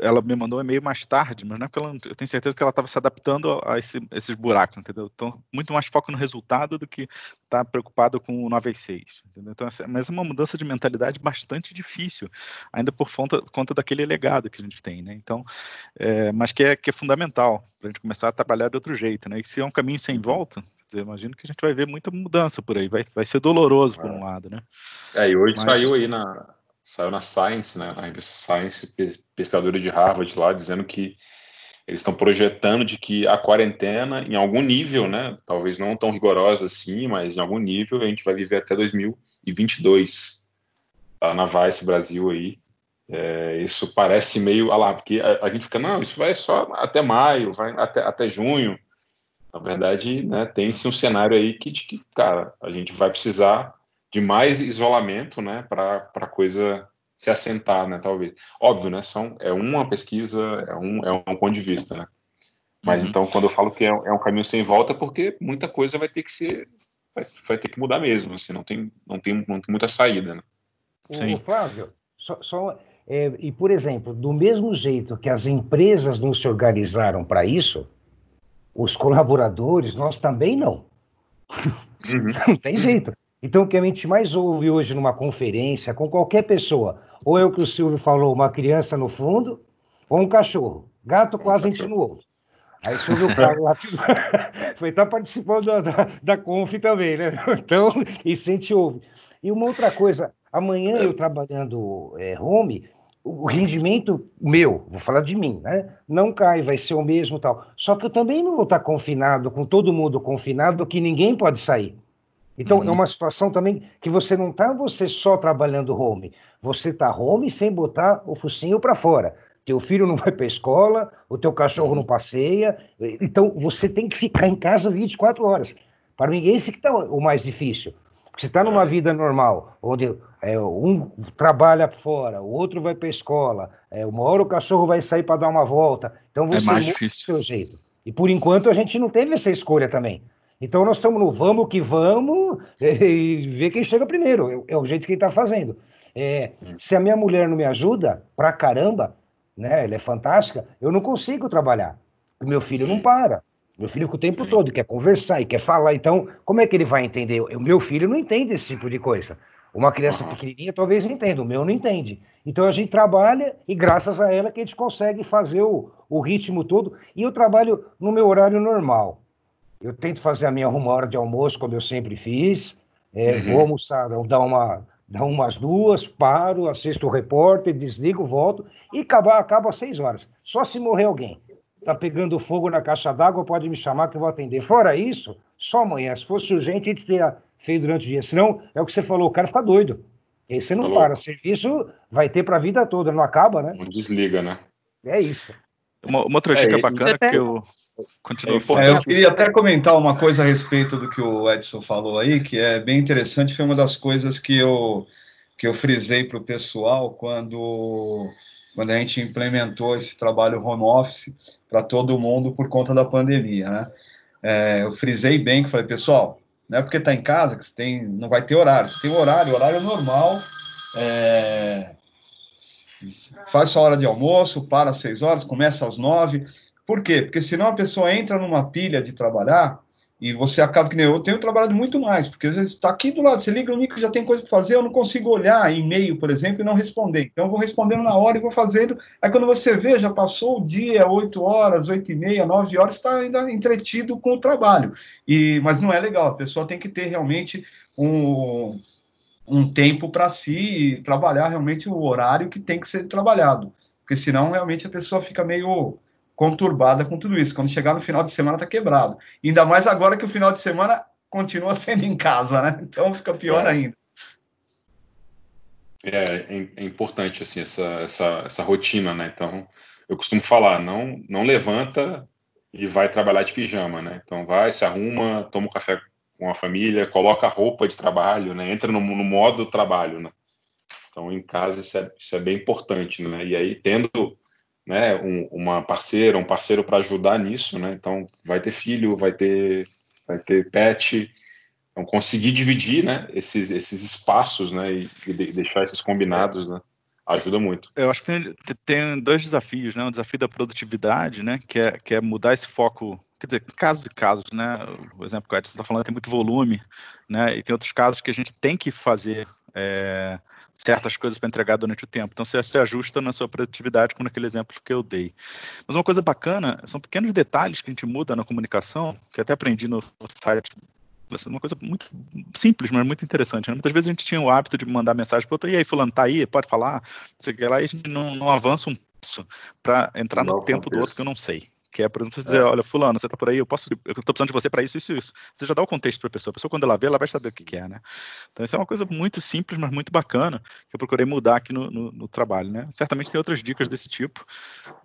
ela me mandou um e-mail mais tarde, mas não é porque ela, eu tenho certeza que ela estava se adaptando a esse, esses buracos buracos, entendeu? Então, muito mais foco no resultado do que estar tá preocupado com o 9 às 6, entendeu? Então, mas é uma mudança de mentalidade bastante difícil, ainda por conta, conta daquele legado que a gente tem, né? Então, é, mas que é, que é fundamental para a gente começar a trabalhar de outro jeito, né? E se é um caminho sem uhum. volta, dizer, imagino que a gente vai ver muita mudança por aí, vai, vai ser doloroso por é. um lado, né? É, e hoje mas... saiu aí na, saiu na Science, né, na revista Science, pesquisadores de Harvard lá, dizendo que eles estão projetando de que a quarentena, em algum nível, né, talvez não tão rigorosa assim, mas em algum nível, a gente vai viver até 2022. Tá na Vice Brasil aí. É, isso parece meio, lá, porque a, a, gente fica, não, isso vai só até maio, vai até, até junho. Na verdade, né, tem-se um cenário aí que, de que, cara, a gente vai precisar de mais isolamento, né, para a coisa se assentar, né, talvez. Óbvio, né, são, é uma pesquisa, é um, é um ponto de vista, né. Mas uhum. então, quando eu falo que é, é, um caminho sem volta, é porque muita coisa vai ter que ser, vai, vai ter que mudar mesmo, assim, não tem, não tem, não tem muita saída, né. Sim. O Flávio, só, só é, e, por exemplo, do mesmo jeito que as empresas não se organizaram para isso, os colaboradores, nós também não. Uhum. não tem jeito. Então, o que a gente mais ouve hoje numa conferência com qualquer pessoa, ou é o que o Silvio falou, uma criança no fundo, ou um cachorro. Gato quase a gente não ouve. Aí o Silvio fala foi estar participando da, da, da Conf também, né? Então, isso a gente ouve. E uma outra coisa, amanhã eu trabalhando é, home, o rendimento meu, vou falar de mim, né? Não cai, vai ser o mesmo tal. Só que eu também não vou estar confinado, com todo mundo confinado, que ninguém pode sair. Então, uhum. é uma situação também que você não está você só trabalhando home. Você está home sem botar o focinho para fora. Teu filho não vai para a escola, o teu cachorro uhum. não passeia. Então, você tem que ficar em casa 24 horas. Para mim, esse que está o mais difícil. Você está numa vida normal, onde é, um trabalha fora, o outro vai para a escola, é, uma hora o cachorro vai sair para dar uma volta. Então você é mais difícil. seu jeito. E por enquanto a gente não teve essa escolha também. Então nós estamos no vamos que vamos e ver quem chega primeiro. É, é o jeito que ele está fazendo. É, se a minha mulher não me ajuda, pra caramba, né? Ela é fantástica, eu não consigo trabalhar. O meu filho Sim. não para. Meu filho fica o tempo Sim. todo, quer conversar e quer falar. Então, como é que ele vai entender? O meu filho não entende esse tipo de coisa. Uma criança uhum. pequenininha talvez entenda, o meu não entende. Então a gente trabalha e graças a ela que a gente consegue fazer o, o ritmo todo. E eu trabalho no meu horário normal. Eu tento fazer a minha uma hora de almoço, como eu sempre fiz. É, uhum. Vou almoçar, dar, uma, dar umas duas, paro, assisto o repórter, desligo, volto e acaba, acaba às seis horas. Só se morrer alguém tá pegando fogo na caixa d'água, pode me chamar que eu vou atender. Fora isso, só amanhã. Se fosse urgente, a gente teria feito durante o dia. Senão, é o que você falou, o cara fica doido. E aí você não para. Serviço vai ter para a vida toda, não acaba, né? Não desliga, né? É isso. Uma, uma outra dica é, bacana que eu continuo é, Eu queria até comentar uma coisa a respeito do que o Edson falou aí, que é bem interessante. Foi uma das coisas que eu, que eu frisei para o pessoal quando quando a gente implementou esse trabalho home office para todo mundo por conta da pandemia, né? É, eu frisei bem que falei, pessoal, não é porque está em casa que você tem, não vai ter horário. Você tem horário, horário normal, é, faz sua hora de almoço, para às seis horas, começa às nove. Por quê? Porque senão a pessoa entra numa pilha de trabalhar e você acaba que nem eu, eu tenho trabalhado muito mais, porque às vezes está aqui do lado, você liga o Nico, já tem coisa para fazer, eu não consigo olhar e-mail, por exemplo, e não responder. Então eu vou respondendo na hora e vou fazendo. Aí quando você vê, já passou o dia, 8 horas, 8 e meia, 9 horas, está ainda entretido com o trabalho. E, mas não é legal, a pessoa tem que ter realmente um, um tempo para si e trabalhar realmente o horário que tem que ser trabalhado. Porque senão realmente a pessoa fica meio conturbada com tudo isso. Quando chegar no final de semana, está quebrado. Ainda mais agora que o final de semana continua sendo em casa, né? Então fica pior é. ainda. É, é, é, importante assim essa, essa, essa rotina, né? Então eu costumo falar, não não levanta e vai trabalhar de pijama, né? Então vai, se arruma, toma um café com a família, coloca roupa de trabalho, né? Entra no, no modo trabalho, né? Então em casa isso é, isso é bem importante, né? E aí tendo né, um, uma parceira, um parceiro para ajudar nisso, né? Então vai ter filho, vai ter, vai ter pet, então conseguir dividir, né, esses, esses espaços, né, e, e deixar esses combinados, né, ajuda muito. Eu acho que tem, tem dois desafios, né? O desafio da produtividade, né, que é, que é mudar esse foco quer dizer, casos e casos, né? O exemplo que o Edson está falando tem muito volume, né? E tem outros casos que a gente tem que fazer é, certas coisas para entregar durante o tempo. Então, você se ajusta na sua produtividade, como naquele exemplo que eu dei. Mas uma coisa bacana, são pequenos detalhes que a gente muda na comunicação, que até aprendi no, no uma coisa muito simples, mas muito interessante. Né? Muitas vezes a gente tinha o hábito de mandar mensagem para outro, e aí, fulano, tá aí, pode falar? Não sei o que lá, e a gente não, não avança um passo para entrar no tempo do outro que eu não sei. Que é, por exemplo, você dizer, é. olha, fulano, você tá por aí, eu posso, eu tô precisando de você para isso, isso, isso. Você já dá o contexto para a pessoa. A pessoa, quando ela vê, ela vai saber o que, que, é, né? Então, isso é uma coisa muito simples, mas muito bacana, que eu procurei mudar aqui no, no, no trabalho, né? Certamente tem outras dicas desse tipo,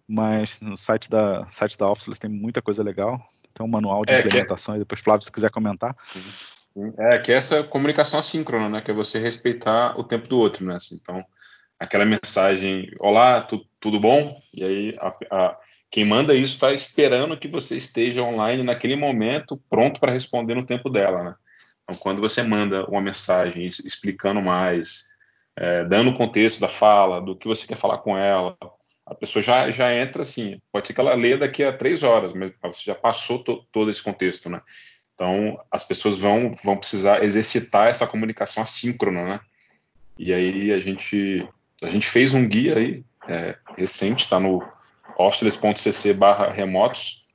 mas no site da, site da Office tem muita coisa legal. Tem um manual de é, implementação, que... e depois, Flávio, se quiser comentar. É, que é essa comunicação assíncrona, né? Que é você respeitar o tempo do outro, né? Assim, então, aquela mensagem, olá, tu, tudo bom? E aí a, a, quem manda isso está esperando que você esteja online naquele momento, pronto para responder no tempo dela, né? Então, quando você manda uma mensagem explicando mais, é, dando o contexto da fala, do que você quer falar com ela, a pessoa já, já entra assim. Pode ser que ela lê daqui a três horas, mas você já passou to, todo esse contexto, né? Então, as pessoas vão, vão precisar exercitar essa comunicação assíncrona, né? E aí a gente, a gente fez um guia aí, é, recente, está no officeless.cc barra remotos.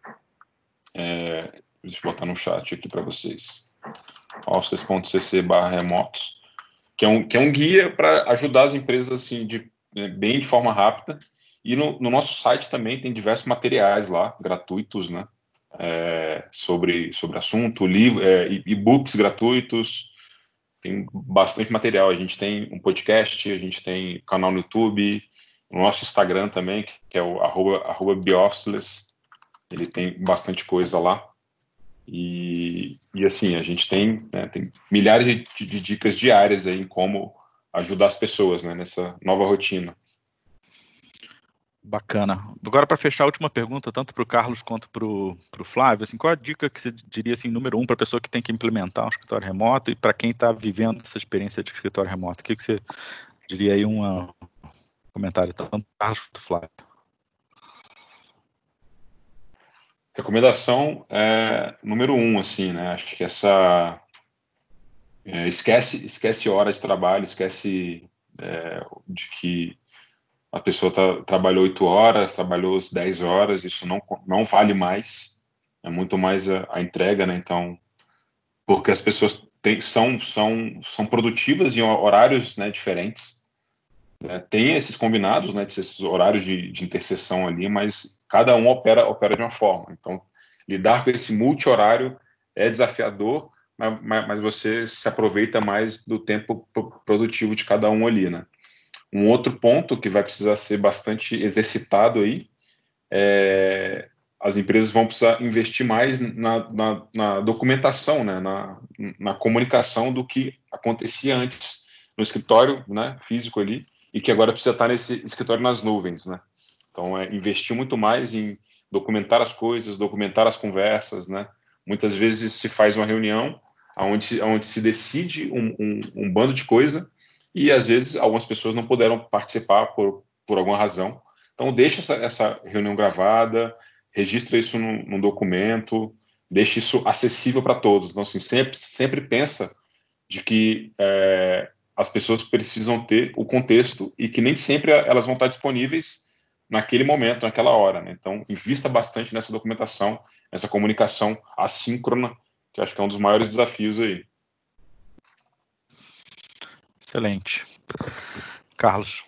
É, deixa eu botar no chat aqui para vocês. officeless.cc barra remotos, que é um, que é um guia para ajudar as empresas assim, de, né, bem de forma rápida. E no, no, nosso site também tem diversos materiais lá, gratuitos, né? É, sobre, sobre assunto, livro, é, e-books gratuitos, tem bastante material. A gente tem um podcast, a gente tem canal no YouTube, o nosso Instagram também, que é o arroba, arroba ele tem bastante coisa lá. E, e assim, a gente tem, né, tem milhares de, de, dicas diárias aí em como ajudar as pessoas né, nessa nova rotina. Bacana. Agora, para fechar, a última pergunta, tanto para o Carlos quanto para o Flávio, assim, qual a dica que você diria, assim, número um, para a pessoa que tem que implementar um escritório remoto e para quem está vivendo essa experiência de escritório remoto? O que, que você diria aí, uma, comentário tanto Carlos do Flávio. Recomendação é, número um, assim, né? Acho que essa é, esquece esquece hora de trabalho, esquece é, de que a pessoa tá, trabalhou oito horas, trabalhou dez horas, isso não, não vale mais, é muito mais a, a entrega, né? Então, porque as pessoas têm, são, são, são produtivas em horários né, diferentes, né, tem esses combinados, né, esses horários de, de interseção ali, mas cada um opera, opera de uma forma. Então, lidar com esse multi-horário é desafiador, mas, mas, você se aproveita mais do tempo produtivo de cada um ali, né? Um outro ponto que vai precisar ser bastante exercitado aí é as empresas vão precisar investir mais na, na, na documentação, né, na, na comunicação do que acontecia antes no escritório né, físico ali, e que agora precisa estar nesse escritório nas nuvens, né? Então, é investir muito mais em documentar as coisas, documentar as conversas, né? Muitas vezes se faz uma reunião onde, onde se decide um, um, um bando de coisa e, às vezes, algumas pessoas não puderam participar por, por alguma razão. Então, deixa essa, essa reunião gravada, registra isso num, num documento, deixa isso acessível para todos. Então, assim, sempre, sempre pensa de que é, as pessoas precisam ter o contexto e que nem sempre elas vão estar disponíveis naquele momento, naquela hora. Né? Então, invista bastante nessa documentação, nessa comunicação assíncrona, que acho que é um dos maiores desafios aí. Excelente. Carlos.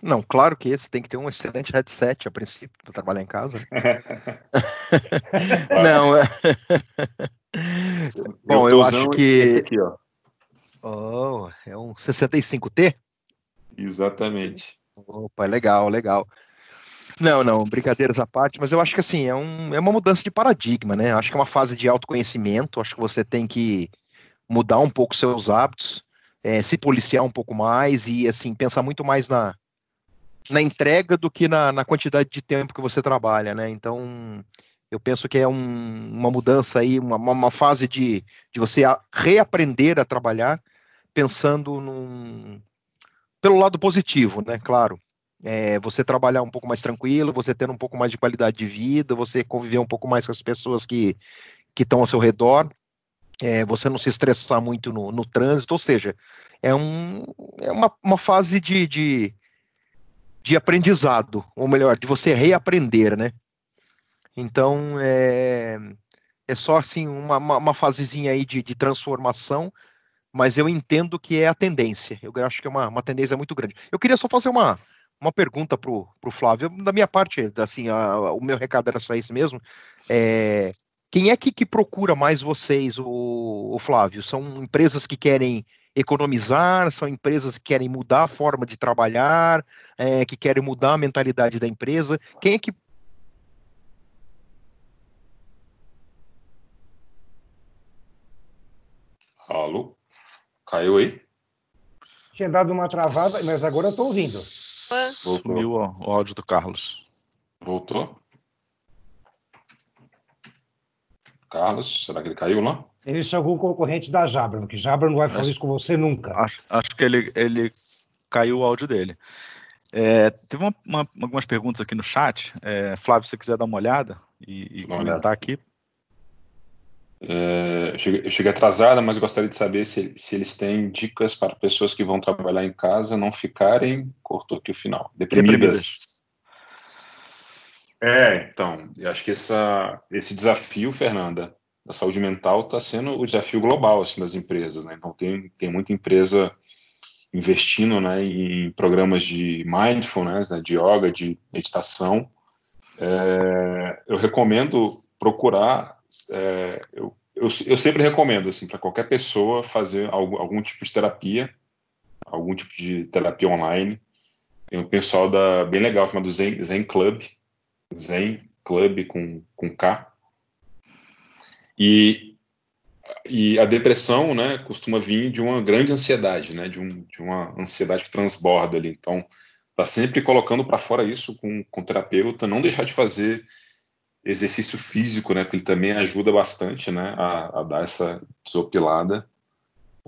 Não, claro que esse tem que ter um excelente headset a princípio para trabalhar em casa. Não, é... Bom, eu, eu acho que esse aqui, ó. Oh, é um 65T? Exatamente. Opa, legal, legal. Não, não, brincadeiras à parte, mas eu acho que assim, é, um, é uma mudança de paradigma, né? Acho que é uma fase de autoconhecimento, acho que você tem que mudar um pouco seus hábitos, é, se policiar um pouco mais e assim, pensar muito mais na, na entrega do que na, na quantidade de tempo que você trabalha, né? Então, eu penso que é um, uma mudança aí, uma, uma fase de, de você reaprender a trabalhar pensando num, pelo lado positivo, né? Claro. É, você trabalhar um pouco mais tranquilo, você ter um pouco mais de qualidade de vida, você conviver um pouco mais com as pessoas que estão ao seu redor, é, você não se estressar muito no, no trânsito, ou seja, é, um, é uma, uma fase de, de, de aprendizado, ou melhor, de você reaprender, né? Então, é, é só assim uma, uma, uma fasezinha aí de, de transformação mas eu entendo que é a tendência. Eu acho que é uma, uma tendência muito grande. Eu queria só fazer uma, uma pergunta para o Flávio. Da minha parte, assim, a, o meu recado era só esse mesmo. É, quem é que, que procura mais vocês, o, o, Flávio? São empresas que querem economizar, são empresas que querem mudar a forma de trabalhar, é, que querem mudar a mentalidade da empresa. Quem é que Alô? Caiu aí? Tinha dado uma travada, mas agora eu estou ouvindo. Sumiu o áudio do Carlos. Voltou? Carlos, será que ele caiu lá? Ele é algum concorrente da Jabra, porque Jabra não vai fazer acho, isso com você nunca. Acho, acho que ele, ele caiu o áudio dele. É, teve uma, uma, algumas perguntas aqui no chat. É, Flávio, se você quiser dar uma olhada e, e comentar olhada. aqui. É, eu, cheguei, eu cheguei atrasada, mas gostaria de saber se, se eles têm dicas para pessoas que vão trabalhar em casa não ficarem, cortou aqui o final, deprimidas. deprimidas. É, então, eu acho que essa, esse desafio, Fernanda, da saúde mental está sendo o desafio global assim, das empresas. Né? Então, tem, tem muita empresa investindo né, em programas de mindfulness, né, de yoga, de meditação. É, eu recomendo procurar. É, eu, eu, eu, sempre recomendo assim, para qualquer pessoa fazer algum, algum tipo de terapia, algum tipo de terapia online. Tem um pessoal da, bem legal chamado Zen, Zen Club, Zen Club com, com K. E, e a depressão, né, costuma vir de uma grande ansiedade, né, de, um, de uma ansiedade que transborda ali. Então, tá sempre colocando para fora isso com, com o terapeuta, não deixar de fazer exercício físico, né, porque ele também ajuda bastante, né, a, a dar essa desopilada.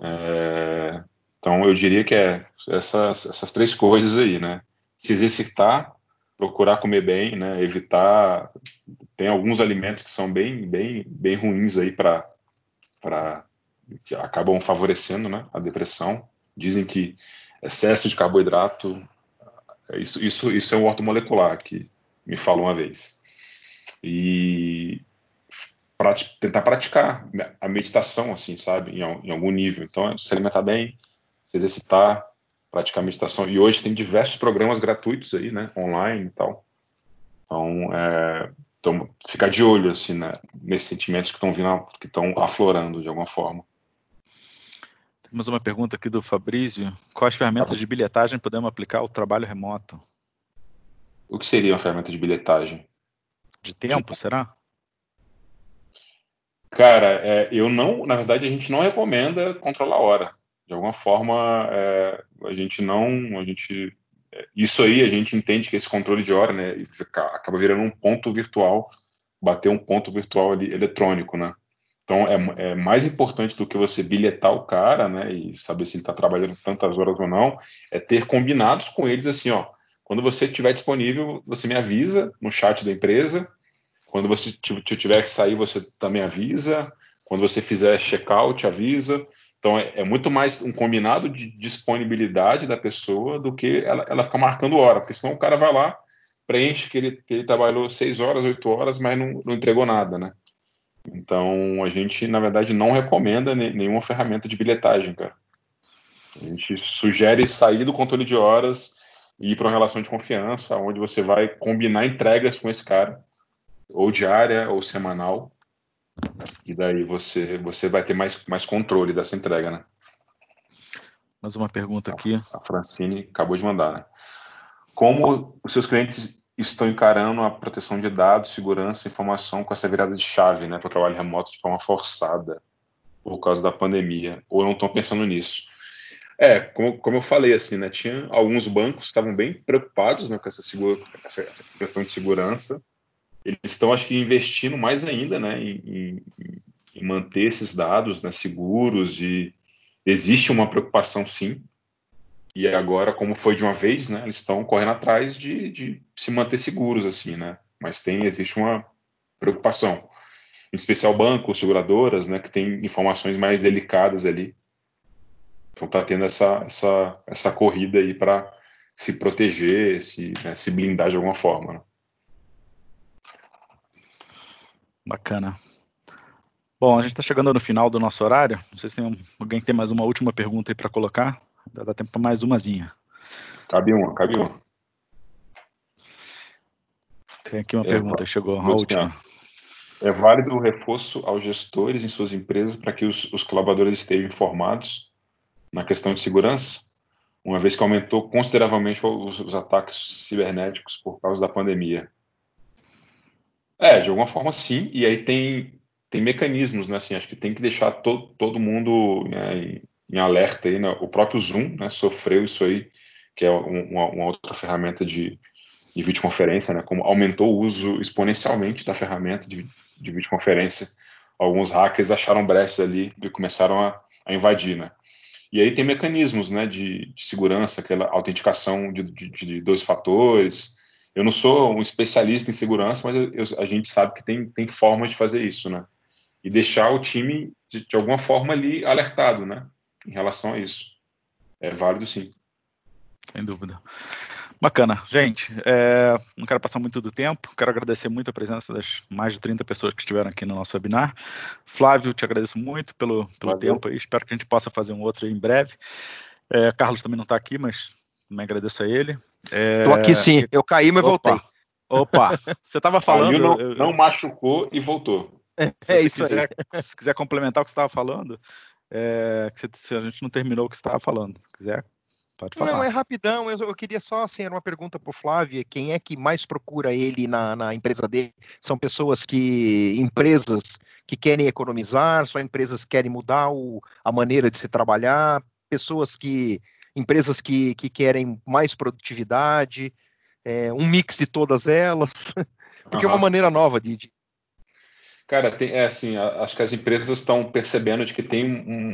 É, então, eu diria que é essas, essas três coisas aí, né, se exercitar, procurar comer bem, né? Evitar tem alguns alimentos que são bem bem bem ruins aí para para que acabam favorecendo, né, a depressão. Dizem que excesso de carboidrato isso isso isso é um ortomolecular que me falou uma vez. E tentar praticar a meditação assim, sabe, em, em algum nível. Então, se alimentar bem, se exercitar, praticar meditação. E hoje tem diversos programas gratuitos aí, né, online e tal. Então, é, então ficar de olho, assim, né, nesses sentimentos que estão vindo, que estão aflorando de alguma forma. Temos uma pergunta aqui do Fabrício. Quais ferramentas de bilhetagem podemos aplicar ao trabalho remoto? O que seria uma ferramenta de bilhetagem? De tempo, será? Cara, é, eu não, na verdade, a gente não recomenda controlar a hora de alguma forma é, a gente não a gente é, isso aí a gente entende que esse controle de hora né acaba virando um ponto virtual bater um ponto virtual ali eletrônico né então é, é mais importante do que você bilhetar o cara né e saber se ele está trabalhando tantas horas ou não é ter combinados com eles assim ó quando você estiver disponível você me avisa no chat da empresa quando você tiver que sair você também avisa quando você fizer check-out avisa então é, é, muito mais um combinado de disponibilidade da pessoa do que ela, ela ficar marcando hora, porque senão o cara vai lá, preenche que ele, ele trabalhou seis horas, oito horas, mas não, não entregou nada, né? Então a gente, na verdade, não recomenda nenhuma ferramenta de bilhetagem, cara. A gente sugere sair do controle de horas e ir para uma relação de confiança, onde você vai combinar entregas com esse cara, ou diária ou semanal, e daí você, você vai ter mais, mais controle dessa entrega, né? Mais uma pergunta aqui. A Francine acabou de mandar, né? Como os seus clientes estão encarando a proteção de dados, segurança, informação com essa virada de chave, né, para o trabalho remoto de forma forçada por causa da pandemia? Ou não estão pensando nisso? É, como, como eu falei, assim, né, tinha alguns bancos que estavam bem preocupados né, com essa, segura, essa, essa questão de segurança, eles estão, acho que, investindo mais ainda né, em, em manter esses dados né, seguros e existe uma preocupação, sim. E agora, como foi de uma vez, né, eles estão correndo atrás de, de se manter seguros, assim, né? Mas tem, existe uma preocupação. Em especial bancos, seguradoras, né, que tem informações mais delicadas ali. Então tá tendo essa, essa, essa corrida aí para se proteger, se, né, se blindar de alguma forma. Né? Bacana. Bom, a gente está chegando no final do nosso horário. Não sei se tem um, alguém que tem mais uma última pergunta aí para colocar. Dá, dá tempo para mais umazinha. Cabe uma, cabe uma. Tem aqui uma é, pergunta, chegou a última. É válido o reforço aos gestores em suas empresas para que os, os colaboradores estejam informados na questão de segurança, uma vez que aumentou consideravelmente os, os ataques cibernéticos por causa da pandemia. É, de alguma forma sim, e aí tem, tem mecanismos, né, assim, acho que tem que deixar to, todo mundo né, em, em, alerta aí, né, o próprio Zoom, né, sofreu isso aí, que é uma, uma outra ferramenta de, de videoconferência, né, como aumentou o uso exponencialmente da ferramenta de, de videoconferência, alguns hackers acharam brechas ali e começaram a, a invadir, né. E aí tem mecanismos, né, de, de segurança, aquela autenticação de, de, de dois fatores, eu não sou um especialista em segurança, mas eu, a gente sabe que tem, tem formas de fazer isso, né? E deixar o time, de, de, alguma forma, ali alertado, né? Em relação a isso. É válido, sim. Sem dúvida. Bacana. Gente, é, não quero passar muito do tempo, quero agradecer muito a presença das mais de 30 pessoas que estiveram aqui no nosso webinar. Flávio, te agradeço muito pelo, pelo tempo aí, espero que a gente possa fazer um outro em breve. É, Carlos também não está aqui, mas também agradeço a ele. Estou aqui sim, eu caí, mas Opa. voltei. Opa, você estava falando. Não, eu, não, machucou e voltou. É, é isso quiser, aí. Se quiser complementar o que você estava falando, é, que você, a gente não terminou o que você estava falando. Se quiser, pode falar. Não, é rapidão. Eu, eu queria só, assim, era uma pergunta para o Flávio: quem é que mais procura ele na, na empresa dele? São pessoas que. empresas que querem economizar, só empresas que querem mudar o, a maneira de se trabalhar, pessoas que empresas que, que querem mais produtividade, é, um mix de todas elas, porque uhum. é uma maneira nova de. de... Cara, tem, é assim, acho que as empresas estão percebendo de que tem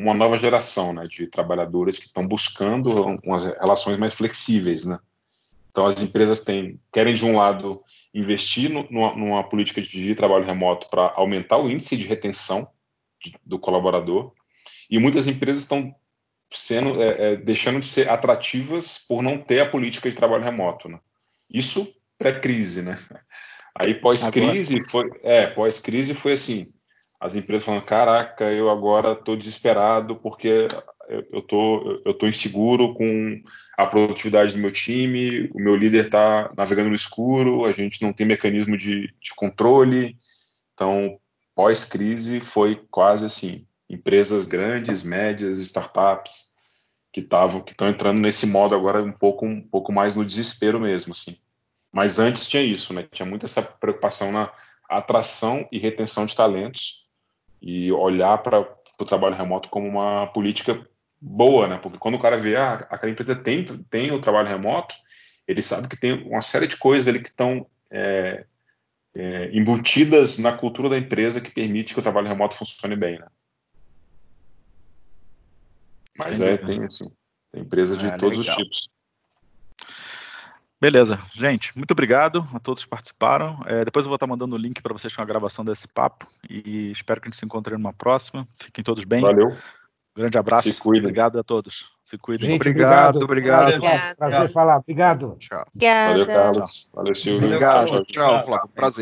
uma nova geração, né, de trabalhadores que estão buscando umas relações mais flexíveis, né. Então as empresas têm, querem de um lado investir no, numa, política de trabalho remoto para aumentar o índice de retenção de, do colaborador, e muitas empresas estão sendo é, é, deixando de ser atrativas por não ter a política de trabalho remoto, né? Isso pré-crise, né? Aí pós-crise foi, é, pós-crise foi assim, as empresas falando, caraca, eu agora estou desesperado porque eu tô, eu tô inseguro com a produtividade do meu time, o meu líder está navegando no escuro, a gente não tem mecanismo de, de controle, então pós-crise foi quase assim, empresas grandes, médias, startups que estavam que estão entrando nesse modo agora um pouco um pouco mais no desespero mesmo, assim. Mas antes tinha isso, né? Tinha muito essa preocupação na atração e retenção de talentos e olhar para o trabalho remoto como uma política boa, né? Porque quando o cara vê ah, aquela empresa tem tem o trabalho remoto, ele sabe que tem uma série de coisas ali que estão é, é, embutidas na cultura da empresa que permite que o trabalho remoto funcione bem, né? Mas é, tem assim, tem empresa de ah, todos legal. os tipos. Beleza, gente, muito obrigado a todos que participaram. É, depois eu vou estar mandando o link para vocês com a gravação desse papo e espero que a gente se encontre numa próxima. Fiquem todos bem. Valeu. Grande abraço. Se cuidem. Obrigado a todos. Se cuidem. Gente, obrigado, obrigado. obrigado. Prazer falar. Obrigado. Tchau. Obrigada. Valeu, Carlos. Valeu, Silvio. Obrigado. Tchau, tchau, tchau Flávio. Prazer.